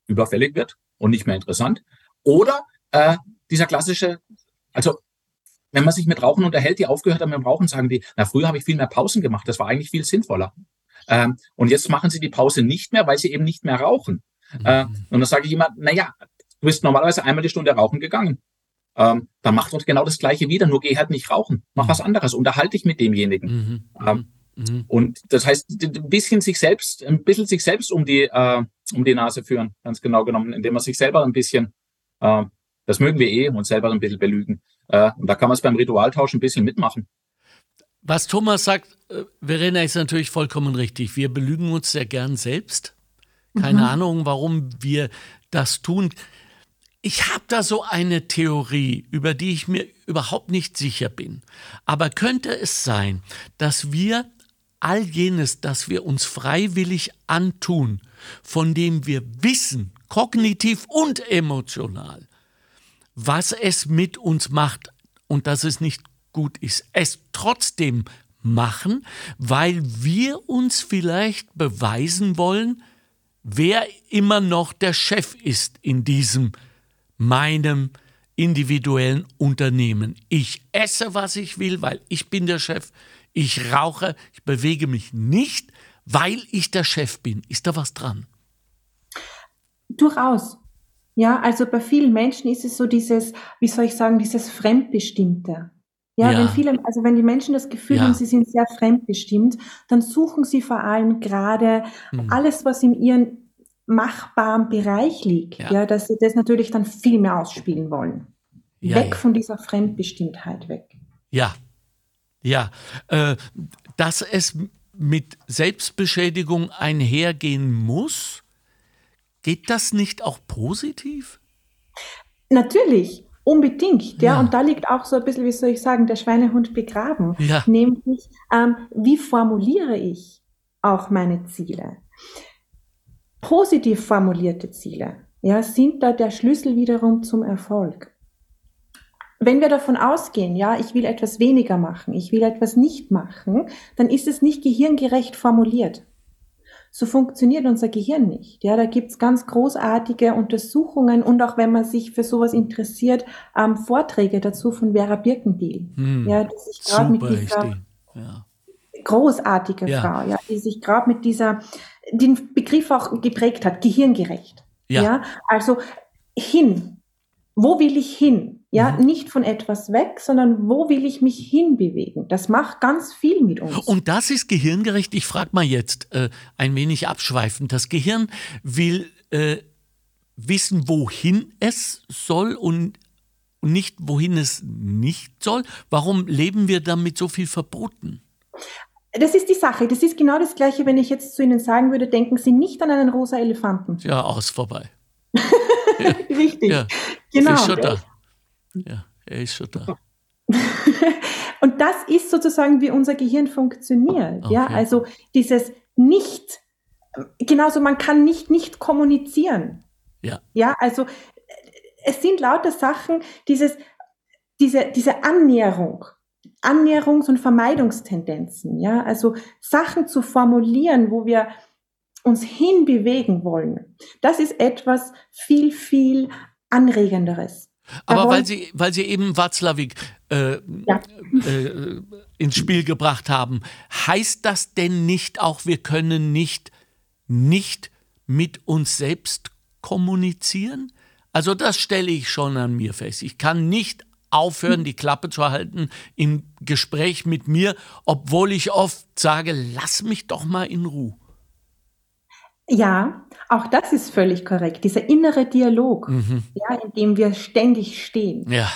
[SPEAKER 12] überfällig wird und nicht mehr interessant, oder äh, dieser klassische, also wenn man sich mit Rauchen unterhält, die aufgehört haben mit dem Rauchen, sagen die, na früher habe ich viel mehr Pausen gemacht, das war eigentlich viel sinnvoller. Ähm, und jetzt machen sie die Pause nicht mehr, weil sie eben nicht mehr rauchen. Mhm. Äh, und dann sage ich immer, na ja, du bist normalerweise einmal die Stunde rauchen gegangen. Ähm, dann mach doch genau das Gleiche wieder, nur geh halt nicht rauchen. Mach mhm. was anderes, unterhalte dich mit demjenigen. Mhm. Ähm, mhm. mhm. Und das heißt, ein bisschen sich selbst, ein bisschen sich selbst um die, äh, um die Nase führen, ganz genau genommen, indem man sich selber ein bisschen, äh, das mögen wir eh, uns selber ein bisschen belügen. Äh, und da kann man es beim Ritualtausch ein bisschen mitmachen.
[SPEAKER 10] Was Thomas sagt, äh, Verena, ist natürlich vollkommen richtig. Wir belügen uns sehr gern selbst. Keine mhm. Ahnung, warum wir das tun. Ich habe da so eine Theorie, über die ich mir überhaupt nicht sicher bin. Aber könnte es sein, dass wir all jenes, das wir uns freiwillig antun, von dem wir wissen, kognitiv und emotional, was es mit uns macht und dass es nicht gut ist, es trotzdem machen, weil wir uns vielleicht beweisen wollen, wer immer noch der Chef ist in diesem meinem individuellen Unternehmen. Ich esse, was ich will, weil ich bin der Chef. Ich rauche, ich bewege mich nicht, weil ich der Chef bin. Ist da was dran?
[SPEAKER 11] Durchaus. Ja, also bei vielen Menschen ist es so dieses, wie soll ich sagen, dieses Fremdbestimmte. Ja, ja. wenn viele, also wenn die Menschen das Gefühl ja. haben, sie sind sehr fremdbestimmt, dann suchen sie vor allem gerade hm. alles, was in ihren machbaren Bereich liegt, ja. ja, dass sie das natürlich dann viel mehr ausspielen wollen. Weg von dieser Fremdbestimmtheit weg.
[SPEAKER 10] Ja, ja. Äh, dass es mit Selbstbeschädigung einhergehen muss, geht das nicht auch positiv?
[SPEAKER 11] Natürlich, unbedingt. Ja, ja. und da liegt auch so ein bisschen, wie soll ich sagen, der Schweinehund begraben. Ja. Nämlich, ähm, wie formuliere ich auch meine Ziele? Positiv formulierte Ziele ja, sind da der Schlüssel wiederum zum Erfolg. Wenn wir davon ausgehen, ja, ich will etwas weniger machen, ich will etwas nicht machen, dann ist es nicht gehirngerecht formuliert. So funktioniert unser Gehirn nicht. Ja, da gibt's ganz großartige Untersuchungen und auch wenn man sich für sowas interessiert, ähm, Vorträge dazu von Vera Birkenbiel. Hm, ja, die sich gerade mit dieser ja. großartige ja. Frau, ja, die sich gerade mit dieser den Begriff auch geprägt hat, gehirngerecht. Ja. ja. Also hin. Wo will ich hin? Ja, mhm. nicht von etwas weg, sondern wo will ich mich hinbewegen? Das macht ganz viel mit uns.
[SPEAKER 10] Und das ist gehirngerecht. Ich frage mal jetzt äh, ein wenig abschweifend. Das Gehirn will äh, wissen, wohin es soll und nicht, wohin es nicht soll. Warum leben wir damit so viel verboten?
[SPEAKER 11] Das ist die Sache. Das ist genau das Gleiche, wenn ich jetzt zu Ihnen sagen würde, denken Sie nicht an einen rosa Elefanten.
[SPEAKER 10] Ja, aus vorbei.
[SPEAKER 11] ja. Richtig. Ja.
[SPEAKER 10] Genau. Ist schon da. Ja, er ist schon da.
[SPEAKER 11] Und das ist sozusagen, wie unser Gehirn funktioniert. Okay. Ja, also dieses Nicht, genauso man kann nicht nicht kommunizieren.
[SPEAKER 10] Ja.
[SPEAKER 11] Ja, also es sind lauter Sachen, dieses, diese, diese Annäherung. Annäherungs- und Vermeidungstendenzen, ja, also Sachen zu formulieren, wo wir uns hinbewegen wollen. Das ist etwas viel, viel anregenderes.
[SPEAKER 10] Aber weil Sie, weil Sie eben Watzlawick äh, ja. äh, ins Spiel gebracht haben, heißt das denn nicht auch, wir können nicht, nicht mit uns selbst kommunizieren? Also das stelle ich schon an mir fest. Ich kann nicht aufhören, die Klappe zu halten im Gespräch mit mir, obwohl ich oft sage, lass mich doch mal in Ruhe.
[SPEAKER 11] Ja, auch das ist völlig korrekt. Dieser innere Dialog, mhm. ja, in dem wir ständig stehen.
[SPEAKER 10] Ja.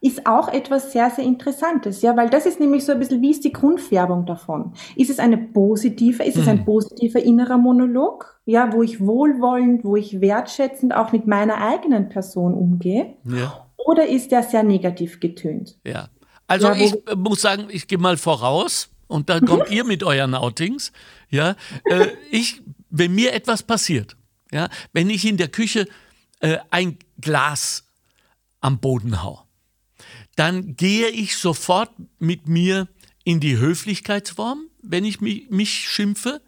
[SPEAKER 11] Ist auch etwas sehr, sehr Interessantes, ja, weil das ist nämlich so ein bisschen, wie ist die Grundfärbung davon? Ist es eine positive, ist mhm. es ein mhm. positiver innerer Monolog, ja, wo ich wohlwollend, wo ich wertschätzend auch mit meiner eigenen Person umgehe?
[SPEAKER 10] Ja.
[SPEAKER 11] Oder ist der sehr negativ getönt?
[SPEAKER 10] Ja. Also ja, ich muss sagen, ich gehe mal voraus und dann kommt ihr mit euren Outings. Ja, äh, ich, wenn mir etwas passiert, ja, wenn ich in der Küche äh, ein Glas am Boden hau, dann gehe ich sofort mit mir in die Höflichkeitsform, wenn ich mich, mich schimpfe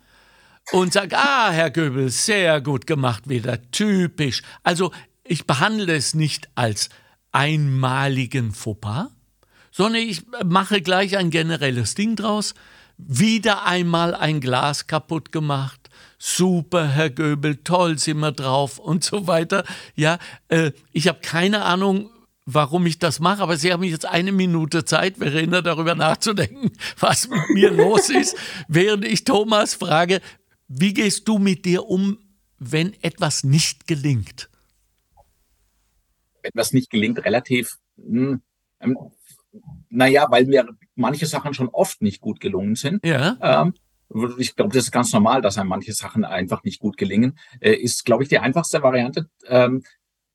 [SPEAKER 10] und sage, ah, Herr Goebbels, sehr gut gemacht wieder, typisch. Also ich behandle es nicht als einmaligen Fauxpas, sondern ich mache gleich ein generelles Ding draus. Wieder einmal ein Glas kaputt gemacht. Super, Herr Göbel, toll sind wir drauf und so weiter. Ja, äh, ich habe keine Ahnung, warum ich das mache, aber Sie haben jetzt eine Minute Zeit, Verena, darüber nachzudenken, was mit mir los ist, während ich Thomas frage, wie gehst du mit dir um, wenn etwas nicht gelingt?
[SPEAKER 12] Wenn etwas nicht gelingt, relativ, hm, ähm, naja, weil mir manche Sachen schon oft nicht gut gelungen sind.
[SPEAKER 10] Ja.
[SPEAKER 12] Ähm, ich glaube, das ist ganz normal, dass einem manche Sachen einfach nicht gut gelingen. Äh, ist, glaube ich, die einfachste Variante, ähm,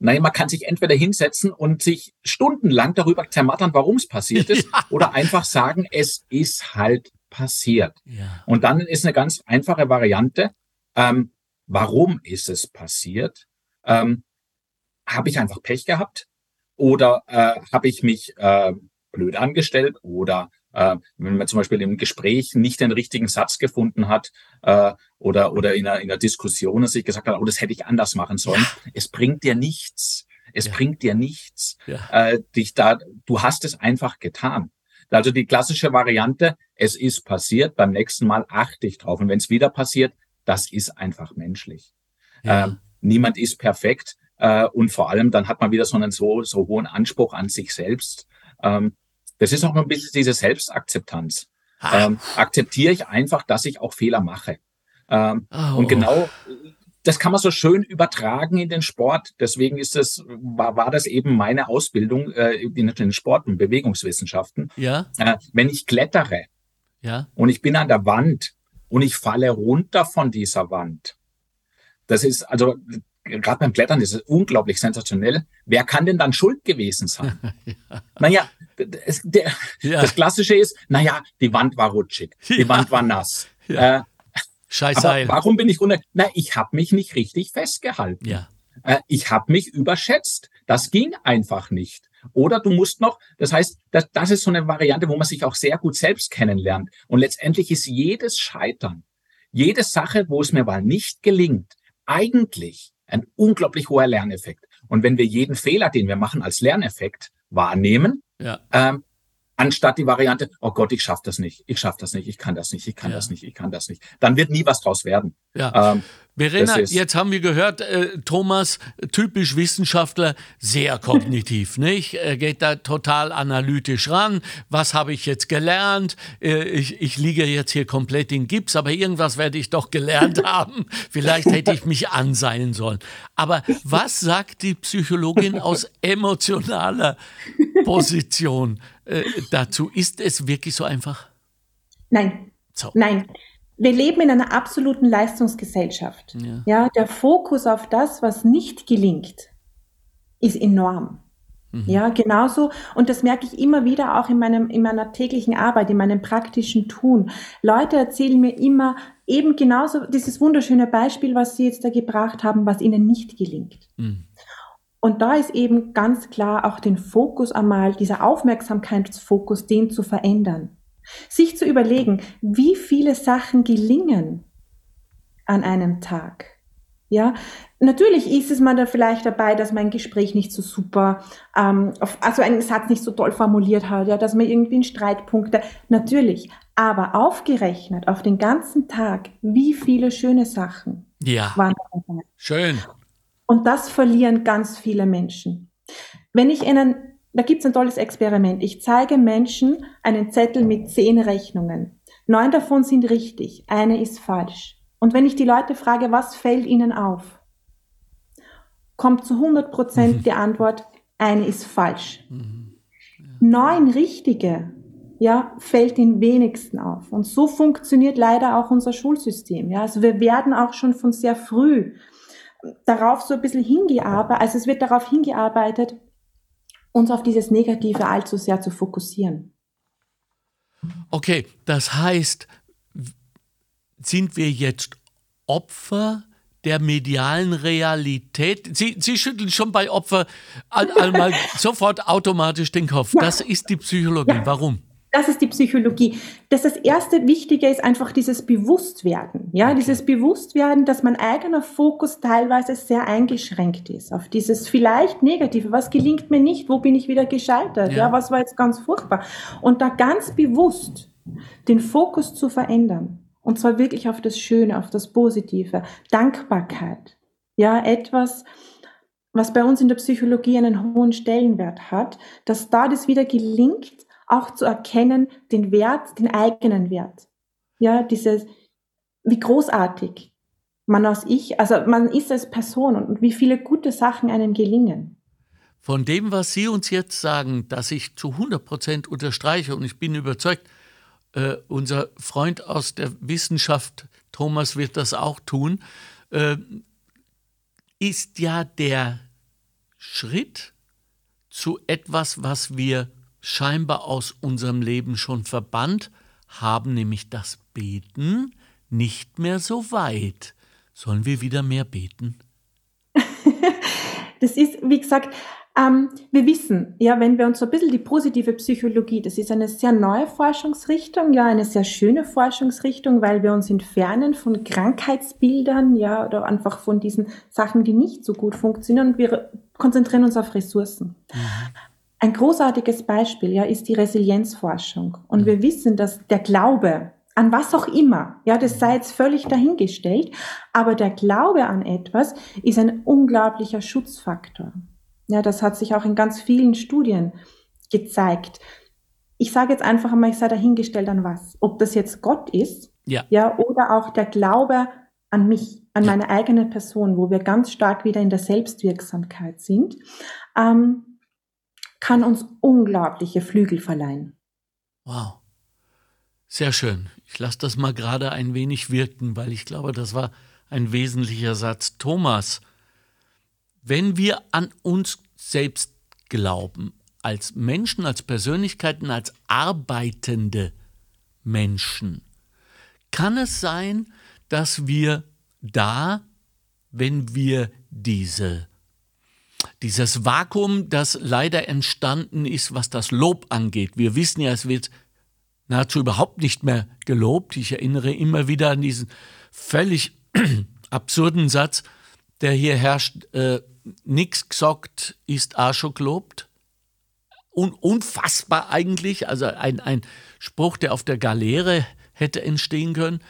[SPEAKER 12] Nein, man kann sich entweder hinsetzen und sich stundenlang darüber zermattern, warum es passiert ist, ja. oder einfach sagen, es ist halt passiert.
[SPEAKER 10] Ja.
[SPEAKER 12] Und dann ist eine ganz einfache Variante, ähm, warum ist es passiert? Ähm, habe ich einfach Pech gehabt? Oder äh, habe ich mich äh, blöd angestellt? Oder äh, wenn man zum Beispiel im Gespräch nicht den richtigen Satz gefunden hat äh, oder, oder in einer, in einer Diskussion sich gesagt hat, oh, das hätte ich anders machen sollen. Ja. Es bringt dir nichts. Es ja. bringt dir nichts.
[SPEAKER 10] Ja.
[SPEAKER 12] Äh, dich da, du hast es einfach getan. Also die klassische Variante, es ist passiert, beim nächsten Mal achte ich drauf. Und wenn es wieder passiert, das ist einfach menschlich. Ähm, niemand ist perfekt. Äh, und vor allem, dann hat man wieder so einen so, so hohen Anspruch an sich selbst. Ähm, das ist auch ein bisschen diese Selbstakzeptanz.
[SPEAKER 10] Ah.
[SPEAKER 12] Ähm, akzeptiere ich einfach, dass ich auch Fehler mache. Ähm,
[SPEAKER 10] Oh.
[SPEAKER 12] Und genau das kann man so schön übertragen in den Sport. Deswegen ist das, war, war das eben meine Ausbildung äh, in den Sport- und Bewegungswissenschaften.
[SPEAKER 10] Ja.
[SPEAKER 12] Äh, wenn ich klettere
[SPEAKER 10] Ja.
[SPEAKER 12] und ich bin an der Wand und ich falle runter von dieser Wand, das ist also gerade beim Klettern ist es unglaublich sensationell. Wer kann denn dann schuld gewesen sein? Naja, es, der,
[SPEAKER 10] Ja.
[SPEAKER 12] das Klassische ist, naja, die Wand war rutschig, die
[SPEAKER 10] Ja.
[SPEAKER 12] Wand war nass.
[SPEAKER 10] Ja.
[SPEAKER 12] Äh,
[SPEAKER 10] Scheiß
[SPEAKER 12] aber warum bin ich runter? Na, ich habe mich nicht richtig festgehalten.
[SPEAKER 10] Ja.
[SPEAKER 12] Äh, ich habe mich überschätzt. Das ging einfach nicht. Oder du musst noch, das heißt, das, das ist so eine Variante, wo man sich auch sehr gut selbst kennenlernt. Und letztendlich ist jedes Scheitern, jede Sache, wo es mir mal nicht gelingt, eigentlich ein unglaublich hoher Lerneffekt. Und wenn wir jeden Fehler, den wir machen, als Lerneffekt wahrnehmen,
[SPEAKER 10] Ja.
[SPEAKER 12] ähm, anstatt die Variante, oh Gott, ich schaff das nicht, ich schaff das nicht, ich kann das nicht, ich kann
[SPEAKER 10] Ja.
[SPEAKER 12] das nicht, ich kann das nicht, dann wird nie was draus werden.
[SPEAKER 10] Ja.
[SPEAKER 12] Ähm,
[SPEAKER 10] Verena, jetzt haben wir gehört, äh, Thomas, typisch Wissenschaftler, sehr kognitiv, nicht? Er geht da total analytisch ran. Was habe ich jetzt gelernt? Äh, ich, ich liege jetzt hier komplett in Gips, aber irgendwas werde ich doch gelernt haben. Vielleicht hätte ich mich anseilen sollen. Aber was sagt die Psychologin aus emotionaler Position äh, dazu? Ist es wirklich so einfach?
[SPEAKER 11] Nein.
[SPEAKER 10] So.
[SPEAKER 11] Nein. Wir leben in einer absoluten Leistungsgesellschaft.
[SPEAKER 10] Ja.
[SPEAKER 11] Ja, der Fokus auf das, was nicht gelingt, ist enorm.
[SPEAKER 10] Mhm.
[SPEAKER 11] Ja, genauso. Und das merke ich immer wieder auch in meinem, in meiner täglichen Arbeit, in meinem praktischen Tun. Leute erzählen mir immer eben genauso dieses wunderschöne Beispiel, was Sie jetzt da gebracht haben, was ihnen nicht gelingt.
[SPEAKER 10] Mhm.
[SPEAKER 11] Und da ist eben ganz klar auch den Fokus einmal, dieser Aufmerksamkeitsfokus, den zu verändern. Sich zu überlegen, wie viele Sachen gelingen an einem Tag. Ja, natürlich ist es mal da vielleicht dabei, dass mein Gespräch nicht so super, ähm, auf, also einen Satz nicht so toll formuliert hat, ja, dass man irgendwie einen Streitpunkte, natürlich. Aber aufgerechnet auf den ganzen Tag, wie viele schöne Sachen
[SPEAKER 10] Ja,
[SPEAKER 11] waren dabei.
[SPEAKER 10] schön.
[SPEAKER 11] Und das verlieren ganz viele Menschen. Wenn ich ihnen, da gibt es ein tolles Experiment. Ich zeige Menschen einen Zettel mit zehn Rechnungen. Neun davon sind richtig, eine ist falsch. Und wenn ich die Leute frage, was fällt ihnen auf, kommt zu 100 Prozent die Antwort, eine ist falsch. Neun richtige, ja, fällt den wenigsten auf. Und so funktioniert leider auch unser Schulsystem. Ja, also wir werden auch schon von sehr früh darauf so ein bisschen hingearbeitet, also es wird darauf hingearbeitet, uns auf dieses Negative allzu sehr zu fokussieren.
[SPEAKER 10] Okay, das heißt, sind wir jetzt Opfer der medialen Realität? Sie, Sie schütteln schon bei Opfer all, einmal sofort automatisch den Kopf. Das ist die Psychologie. Warum?
[SPEAKER 11] Das ist die Psychologie. Das, das erste Wichtige ist einfach dieses Bewusstwerden. Ja, okay. dieses Bewusstwerden, dass mein eigener Fokus teilweise sehr eingeschränkt ist auf dieses vielleicht Negative. Was gelingt mir nicht? Wo bin ich wieder gescheitert? Ja, ja was war jetzt ganz furchtbar? Und da ganz bewusst den Fokus zu verändern. Und zwar wirklich auf das Schöne, auf das Positive. Dankbarkeit. Ja, etwas, was bei uns in der Psychologie einen hohen Stellenwert hat, dass da das wieder gelingt, auch zu erkennen, den Wert, den eigenen Wert. Ja, dieses, wie großartig man aus ich, also man ist als Person und wie viele gute Sachen einem gelingen.
[SPEAKER 10] Von dem, was Sie uns jetzt sagen, dass ich zu 100 Prozent unterstreiche und ich bin überzeugt, äh, unser Freund aus der Wissenschaft, Thomas, wird das auch tun, äh, ist ja der Schritt zu etwas, was wir scheinbar aus unserem Leben schon verbannt haben, nämlich das Beten, nicht mehr so weit. Sollen wir wieder mehr beten?
[SPEAKER 11] das ist, wie gesagt, ähm, wir wissen, ja, wenn wir uns so ein bisschen die positive Psychologie, das ist eine sehr neue Forschungsrichtung, ja, eine sehr schöne Forschungsrichtung, weil wir uns entfernen von Krankheitsbildern, ja, oder einfach von diesen Sachen, die nicht so gut funktionieren und wir konzentrieren uns auf Ressourcen. Mhm. Ein großartiges Beispiel ja, ist die Resilienzforschung. Und mhm. wir wissen, dass der Glaube an was auch immer, ja, das sei jetzt völlig dahingestellt, aber der Glaube an etwas ist ein unglaublicher Schutzfaktor. Ja, das hat sich auch in ganz vielen Studien gezeigt. Ich sage jetzt einfach einmal, ich sei dahingestellt an was. Ob das jetzt Gott ist,
[SPEAKER 10] ja,
[SPEAKER 11] ja oder auch der Glaube an mich, an meine eigene Person, wo wir ganz stark wieder in der Selbstwirksamkeit sind. Ähm, kann uns unglaubliche Flügel verleihen.
[SPEAKER 10] Wow. Sehr schön. Ich lasse das mal gerade ein wenig wirken, weil ich glaube, das war ein wesentlicher Satz. Thomas, wenn wir an uns selbst glauben, als Menschen, als Persönlichkeiten, als arbeitende Menschen, kann es sein, dass wir da, wenn wir diese dieses Vakuum, das leider entstanden ist, was das Lob angeht. Wir wissen ja, es wird nahezu überhaupt nicht mehr gelobt. Ich erinnere immer wieder an diesen völlig absurden Satz, der hier herrscht, äh, nix gesagt ist auch schon gelobt. Un unfassbar eigentlich, also ein, ein Spruch, der auf der Galeere hätte entstehen können.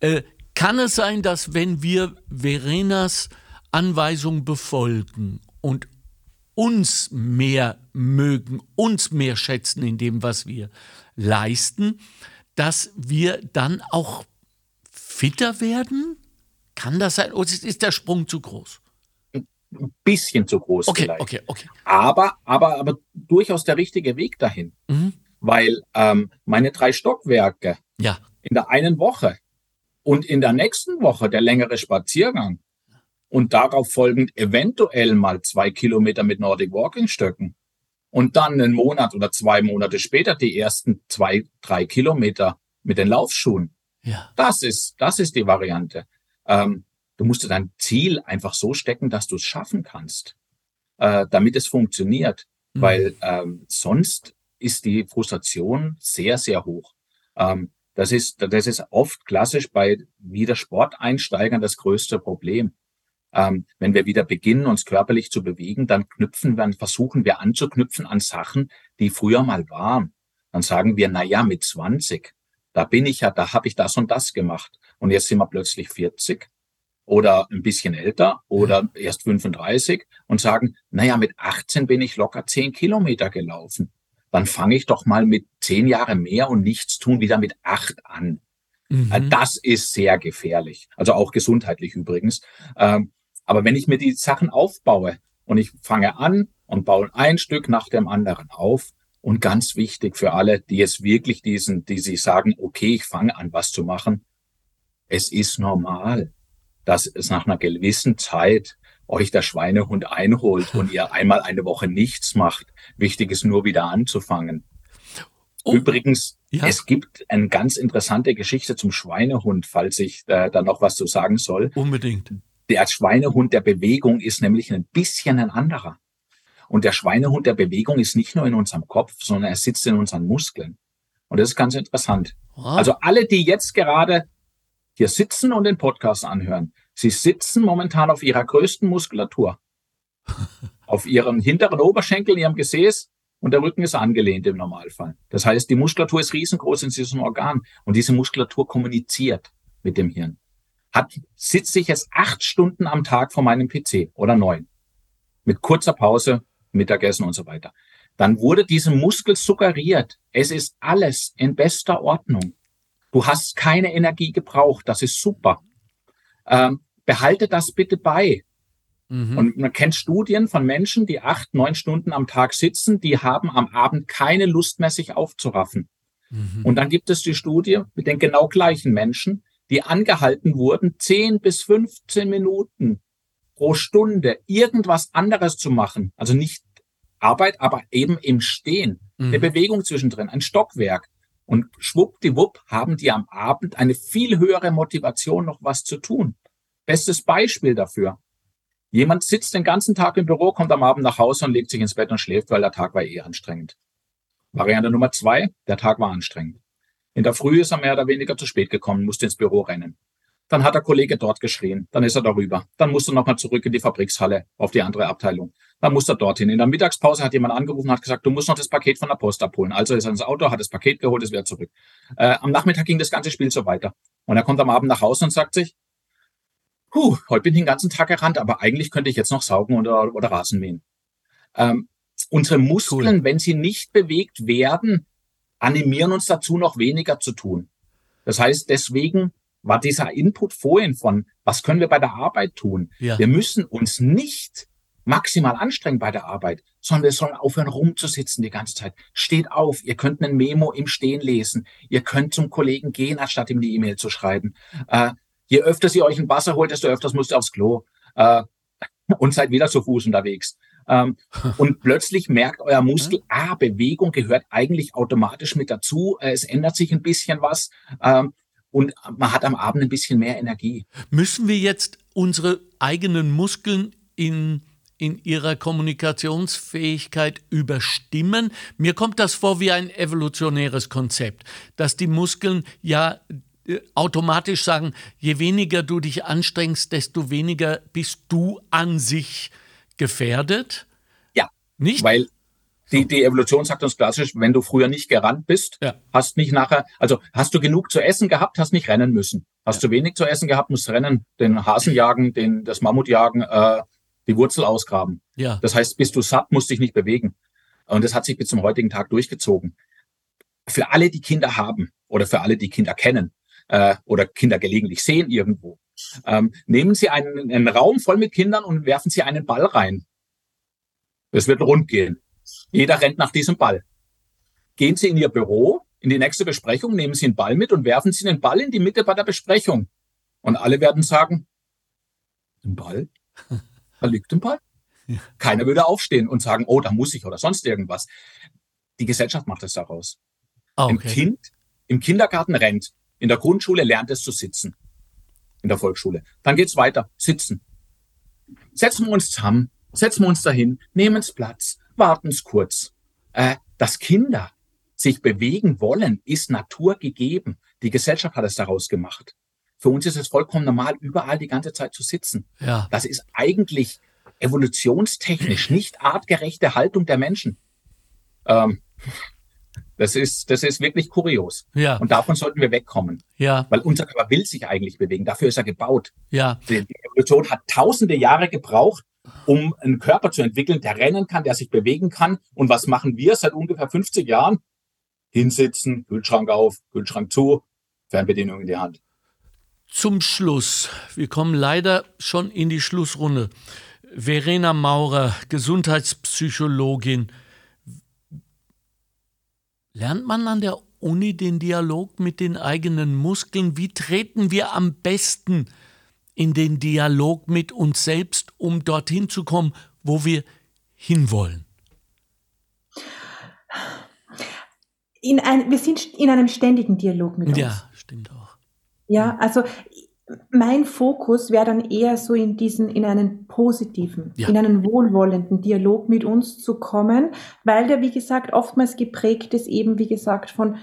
[SPEAKER 10] Äh, kann es sein, dass wenn wir Verenas Anweisung befolgen und uns mehr mögen, uns mehr schätzen in dem, was wir leisten, dass wir dann auch fitter werden? Kann das sein? Oder ist der Sprung zu groß?
[SPEAKER 12] Ein bisschen zu groß
[SPEAKER 10] okay,
[SPEAKER 12] vielleicht.
[SPEAKER 10] Okay, okay.
[SPEAKER 12] Aber, aber, aber durchaus der richtige Weg dahin. Mhm. Weil ähm, meine drei Stockwerke
[SPEAKER 10] ja.
[SPEAKER 12] in der einen Woche und in der nächsten Woche der längere Spaziergang und darauf folgend eventuell mal zwei Kilometer mit Nordic Walking Stöcken und dann einen Monat oder zwei Monate später die ersten zwei, drei Kilometer mit den Laufschuhen.
[SPEAKER 10] Ja.
[SPEAKER 12] Das ist, das ist die Variante. Ähm, du musst dein Ziel einfach so stecken, dass du es schaffen kannst, äh, damit es funktioniert, mhm. weil ähm, sonst ist die Frustration sehr, sehr hoch. Ähm, das ist, das ist oft klassisch bei wieder Sporteinsteigern das größte Problem ähm, wenn wir wieder beginnen, uns körperlich zu bewegen, dann knüpfen wir, versuchen wir anzuknüpfen an Sachen, die früher mal waren. Dann sagen wir, na ja, mit 20, da bin ich ja, da habe ich das und das gemacht. Und jetzt sind wir plötzlich 40 oder ein bisschen älter oder erst 35 und sagen, na ja, mit 18 bin ich locker 10 Kilometer gelaufen. Dann fange ich doch mal mit 10 Jahren mehr und nichts tun wieder mit 8 an. Mhm. Das ist sehr gefährlich. Also auch gesundheitlich übrigens. Ähm, aber wenn ich mir die Sachen aufbaue und ich fange an und baue ein Stück nach dem anderen auf, und ganz wichtig für alle, die jetzt wirklich diesen, die sich sagen, okay, ich fange an, was zu machen. Es ist normal, dass es nach einer gewissen Zeit euch der Schweinehund einholt und ihr einmal eine Woche nichts macht. Wichtig ist nur wieder anzufangen. Oh, Übrigens, ja. es gibt eine ganz interessante Geschichte zum Schweinehund, falls ich äh, da noch was zu sagen soll.
[SPEAKER 10] Unbedingt.
[SPEAKER 12] Der Schweinehund der Bewegung ist nämlich ein bisschen ein anderer. Und der Schweinehund der Bewegung ist nicht nur in unserem Kopf, sondern er sitzt in unseren Muskeln. Und das ist ganz interessant. Wow. Also alle, die jetzt gerade hier sitzen und den Podcast anhören, sie sitzen momentan auf ihrer größten Muskulatur. auf ihren hinteren Oberschenkel, ihrem Gesäß und der Rücken ist angelehnt im Normalfall. Das heißt, die Muskulatur ist riesengroß in diesem Organ und diese Muskulatur kommuniziert mit dem Hirn. Hat, sitze ich jetzt acht Stunden am Tag vor meinem PC oder neun mit kurzer Pause, Mittagessen und so weiter. Dann wurde diesem Muskel suggeriert, es ist alles in bester Ordnung. Du hast keine Energie gebraucht, das ist super. Ähm, behalte das bitte bei. Mhm. Und man kennt Studien von Menschen, die acht, neun Stunden am Tag sitzen, die haben am Abend keine Lust mehr, sich aufzuraffen. Mhm. Und dann gibt es die Studie mit den genau gleichen Menschen, die angehalten wurden, zehn bis 15 Minuten pro Stunde irgendwas anderes zu machen. Also nicht Arbeit, aber eben im Stehen. Mhm. Eine Bewegung zwischendrin, ein Stockwerk. Und schwuppdiwupp haben die am Abend eine viel höhere Motivation, noch was zu tun. Bestes Beispiel dafür. Jemand sitzt den ganzen Tag im Büro, kommt am Abend nach Hause und legt sich ins Bett und schläft, weil der Tag war eh anstrengend. Variante Nummer zwei, der Tag war anstrengend. In der Früh ist er mehr oder weniger zu spät gekommen, musste ins Büro rennen. Dann hat der Kollege dort geschrien. Dann ist er darüber. Dann musste er nochmal zurück in die Fabrikshalle auf die andere Abteilung. Dann musste er dorthin. In der Mittagspause hat jemand angerufen und hat gesagt, du musst noch das Paket von der Post abholen. Also ist er ins Auto, hat das Paket geholt, ist wieder zurück. Äh, am Nachmittag ging das ganze Spiel so weiter. Und er kommt am Abend nach Hause und sagt sich, Puh, heute bin ich den ganzen Tag gerannt, aber eigentlich könnte ich jetzt noch saugen oder, oder Rasen mähen. Ähm, unsere Muskeln, cool. wenn sie nicht bewegt werden, animieren uns dazu, noch weniger zu tun. Das heißt, deswegen war dieser Input vorhin von, was können wir bei der Arbeit tun? Ja. Wir müssen uns nicht maximal anstrengen bei der Arbeit, sondern wir sollen aufhören rumzusitzen die ganze Zeit. Steht auf, ihr könnt ein Memo im Stehen lesen, ihr könnt zum Kollegen gehen, anstatt ihm die E-Mail zu schreiben. Äh, je öfter ihr euch ein Wasser holt, desto öfters müsst ihr aufs Klo äh, und seid wieder zu Fuß unterwegs. Ähm, und plötzlich merkt euer Muskel, ah, Bewegung gehört eigentlich automatisch mit dazu. Äh, es ändert sich ein bisschen was. Ähm, und man hat am Abend ein bisschen mehr Energie.
[SPEAKER 10] Müssen wir jetzt unsere eigenen Muskeln in, in ihrer Kommunikationsfähigkeit überstimmen? Mir kommt das vor wie ein evolutionäres Konzept, dass die Muskeln ja äh, automatisch sagen, je weniger du dich anstrengst, desto weniger bist du an sich gefährdet.
[SPEAKER 12] Ja, nicht? Weil die, die Evolution sagt uns klassisch, wenn du früher nicht gerannt bist, ja. hast nicht nachher, also hast du genug zu essen gehabt, hast nicht rennen müssen. Hast ja. du wenig zu essen gehabt, musst rennen, den Hasen jagen, den, das Mammut jagen, äh, die Wurzel ausgraben. Ja. Das heißt, bist du satt, musst dich nicht bewegen. Und das hat sich bis zum heutigen Tag durchgezogen. Für alle, die Kinder haben oder für alle, die Kinder kennen äh, oder Kinder gelegentlich sehen irgendwo, ähm, nehmen Sie einen, einen Raum voll mit Kindern und werfen Sie einen Ball rein. Das wird rund gehen. Jeder rennt nach diesem Ball. Gehen Sie in Ihr Büro, in die nächste Besprechung, nehmen Sie einen Ball mit und werfen Sie den Ball in die Mitte bei der Besprechung. Und alle werden sagen, ein Ball? Da liegt ein Ball. Keiner würde aufstehen und sagen, oh, da muss ich oder sonst irgendwas. Die Gesellschaft macht es daraus. okay. Ein Kind im Kindergarten rennt, in der Grundschule lernt es zu sitzen. In der Volksschule. Dann geht's weiter. Sitzen. Setzen wir uns zusammen, setzen wir uns dahin, nehmen es Platz, warten es kurz. Äh, dass Kinder sich bewegen wollen, ist naturgegeben. Die Gesellschaft hat es daraus gemacht. Für uns ist es vollkommen normal, überall die ganze Zeit zu sitzen. Ja. Das ist eigentlich evolutionstechnisch nicht artgerechte Haltung der Menschen. Ähm, das ist, das ist wirklich kurios. Ja. Und davon sollten wir wegkommen. Ja. Weil unser Körper will sich eigentlich bewegen. Dafür ist er gebaut. Ja. Die, die Evolution hat tausende Jahre gebraucht, um einen Körper zu entwickeln, der rennen kann, der sich bewegen kann. Und was machen wir seit ungefähr 50 Jahren? Hinsitzen, Kühlschrank auf, Kühlschrank zu, Fernbedienung in die Hand.
[SPEAKER 10] Zum Schluss. Wir kommen leider schon in die Schlussrunde. Verena Maurer, Gesundheitspsychologin. Lernt man an der Uni den Dialog mit den eigenen Muskeln? Wie treten wir am besten in den Dialog mit uns selbst, um dorthin zu kommen, wo wir hinwollen?
[SPEAKER 11] In ein, wir sind in einem ständigen Dialog mit uns.
[SPEAKER 10] Ja, stimmt auch.
[SPEAKER 11] Ja, also mein Fokus wäre dann eher so in diesen, in einen positiven, ja. in einen wohlwollenden Dialog mit uns zu kommen, weil der, wie gesagt, oftmals geprägt ist eben, wie gesagt, von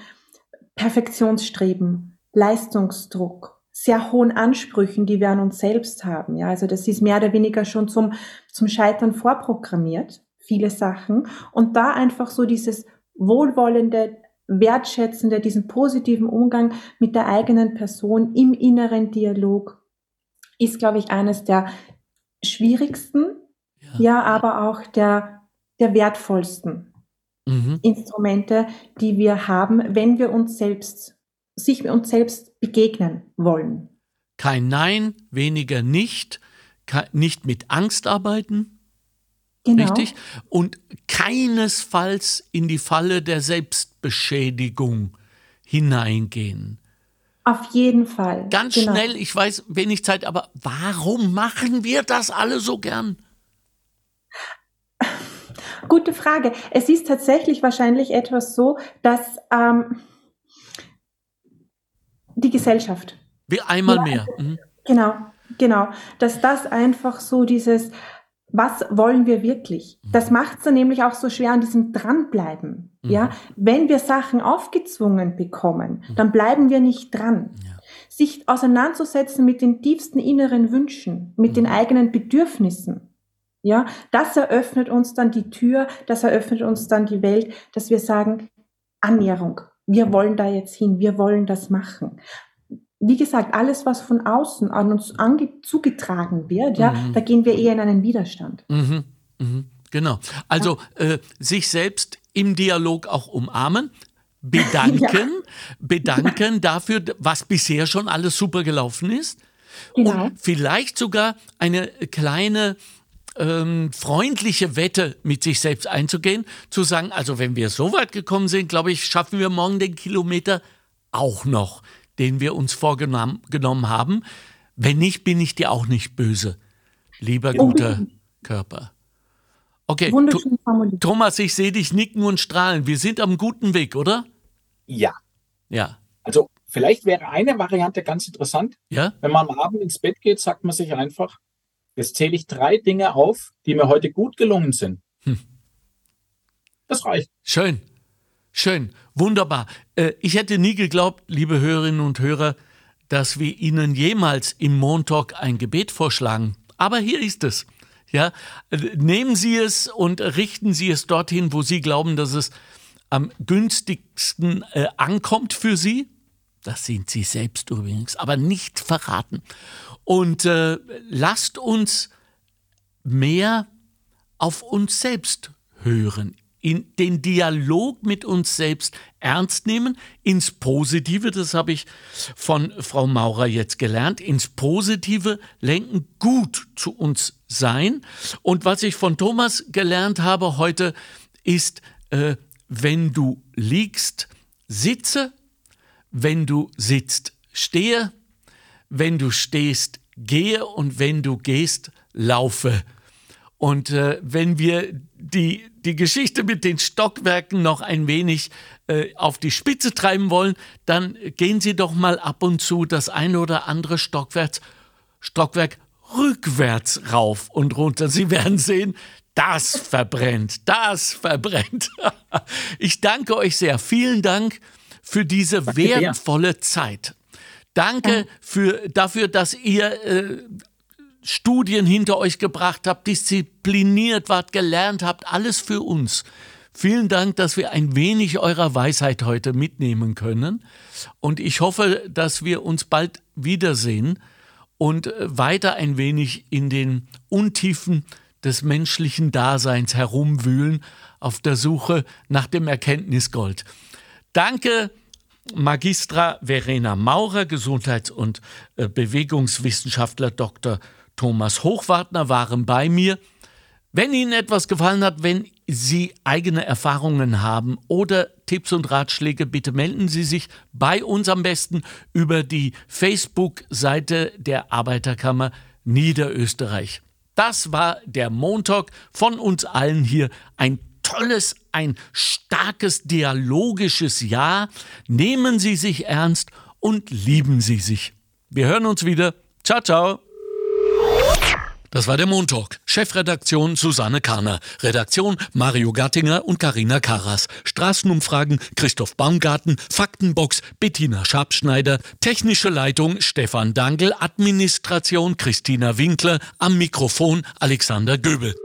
[SPEAKER 11] Perfektionsstreben, Leistungsdruck, sehr hohen Ansprüchen, die wir an uns selbst haben. Ja, also das ist mehr oder weniger schon zum, zum Scheitern vorprogrammiert, viele Sachen. Und da einfach so dieses wohlwollende, wertschätzende, diesen positiven Umgang mit der eigenen Person im inneren Dialog ist, glaube ich, eines der schwierigsten, ja, ja aber auch der, der wertvollsten mhm. Instrumente, die wir haben, wenn wir uns selbst, sich uns selbst begegnen wollen.
[SPEAKER 10] Kein Nein, weniger nicht, nicht mit Angst arbeiten. Genau. Richtig? Und keinesfalls in die Falle der Selbstbeschädigung hineingehen.
[SPEAKER 11] Auf jeden Fall.
[SPEAKER 10] Ganz genau. schnell, ich weiß wenig Zeit, aber warum machen wir das alle so gern?
[SPEAKER 11] Gute Frage. Es ist tatsächlich wahrscheinlich etwas so, dass ähm, die Gesellschaft.
[SPEAKER 10] Wie einmal ja, mehr.
[SPEAKER 11] Mhm. Genau, genau. Dass das einfach so dieses, was wollen wir wirklich? Mhm. Das macht es dann nämlich auch so schwer an diesem Dranbleiben. Mhm. Ja, wenn wir Sachen aufgezwungen bekommen, mhm. dann bleiben wir nicht dran. Ja. Sich auseinanderzusetzen mit den tiefsten inneren Wünschen, mit mhm. den eigenen Bedürfnissen. Ja, das eröffnet uns dann die Tür, das eröffnet uns dann die Welt, dass wir sagen, Annäherung. Wir wollen da jetzt hin, wir wollen das machen wie gesagt, alles, was von außen an uns zugetragen wird, ja, mhm. da gehen wir eher in einen Widerstand.
[SPEAKER 10] Mhm. Mhm. Genau. Also äh, sich selbst im Dialog auch umarmen, bedanken, ja. bedanken ja. dafür, was bisher schon alles super gelaufen ist. Genau. Und vielleicht sogar eine kleine ähm, freundliche Wette mit sich selbst einzugehen, zu sagen, also wenn wir so weit gekommen sind, glaube ich, schaffen wir morgen den Kilometer auch noch den wir uns vorgenommen haben. Wenn nicht, bin ich dir auch nicht böse, lieber guter Körper. Okay, Thomas, ich sehe dich nicken und strahlen. Wir sind am guten Weg, oder?
[SPEAKER 12] Ja.
[SPEAKER 10] Ja.
[SPEAKER 12] Also vielleicht wäre eine Variante ganz interessant.
[SPEAKER 10] Ja.
[SPEAKER 12] Wenn man am Abend ins Bett geht, sagt man sich einfach, jetzt zähle ich drei Dinge auf, die mir heute gut gelungen sind. Hm. Das reicht.
[SPEAKER 10] Schön. Schön, wunderbar. Äh, ich hätte nie geglaubt, liebe Hörerinnen und Hörer, dass wir Ihnen jemals im Montalk ein Gebet vorschlagen. Aber hier ist es. Ja, nehmen Sie es und richten Sie es dorthin, wo Sie glauben, dass es am günstigsten äh, ankommt für Sie. Das sind Sie selbst übrigens, aber nicht verraten. Und äh, lasst uns mehr auf uns selbst hören in den Dialog mit uns selbst ernst nehmen, ins Positive, das habe ich von Frau Maurer jetzt gelernt, ins Positive lenken, gut zu uns sein. Und was ich von Thomas gelernt habe heute, ist, äh, wenn du liegst, sitze, wenn du sitzt, stehe, wenn du stehst, gehe und wenn du gehst, laufe. Und äh, wenn wir die, die Geschichte mit den Stockwerken noch ein wenig äh, auf die Spitze treiben wollen, dann gehen Sie doch mal ab und zu das eine oder andere Stockwerk, Stockwerk rückwärts rauf und runter. Sie werden sehen, das verbrennt, das verbrennt. Ich danke euch sehr. Vielen Dank für diese wertvolle Zeit. Danke für, dafür, dass ihr äh, Studien hinter euch gebracht habt, diszipliniert wart, gelernt habt, alles für uns. Vielen Dank, dass wir ein wenig eurer Weisheit heute mitnehmen können. Und ich hoffe, dass wir uns bald wiedersehen und weiter ein wenig in den Untiefen des menschlichen Daseins herumwühlen auf der Suche nach dem Erkenntnisgold. Danke, Magistra Verena Maurer, Gesundheits- und äh, Bewegungswissenschaftler Dr. Thomas Hochwartner waren bei mir. Wenn Ihnen etwas gefallen hat, wenn Sie eigene Erfahrungen haben oder Tipps und Ratschläge, bitte melden Sie sich bei uns am besten über die Facebook-Seite der Arbeiterkammer Niederösterreich. Das war der Montag von uns allen hier. Ein tolles, ein starkes dialogisches Jahr. Nehmen Sie sich ernst und lieben Sie sich. Wir hören uns wieder. Ciao, ciao. Das war der Montalk. Chefredaktion Susanne Kahner. Redaktion Mario Gattinger und Karina Karas. Straßenumfragen Christoph Baumgarten. Faktenbox Bettina Schabschneider. Technische Leitung Stefan Dangel. Administration Christina Winkler. Am Mikrofon Alexander Göbel.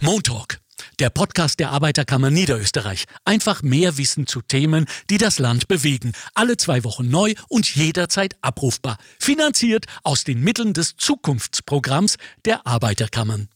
[SPEAKER 10] Montalk der Podcast der Arbeiterkammer Niederösterreich. Einfach mehr Wissen zu Themen, die das Land bewegen. Alle zwei Wochen neu und jederzeit abrufbar. Finanziert aus den Mitteln des Zukunftsprogramms der Arbeiterkammern.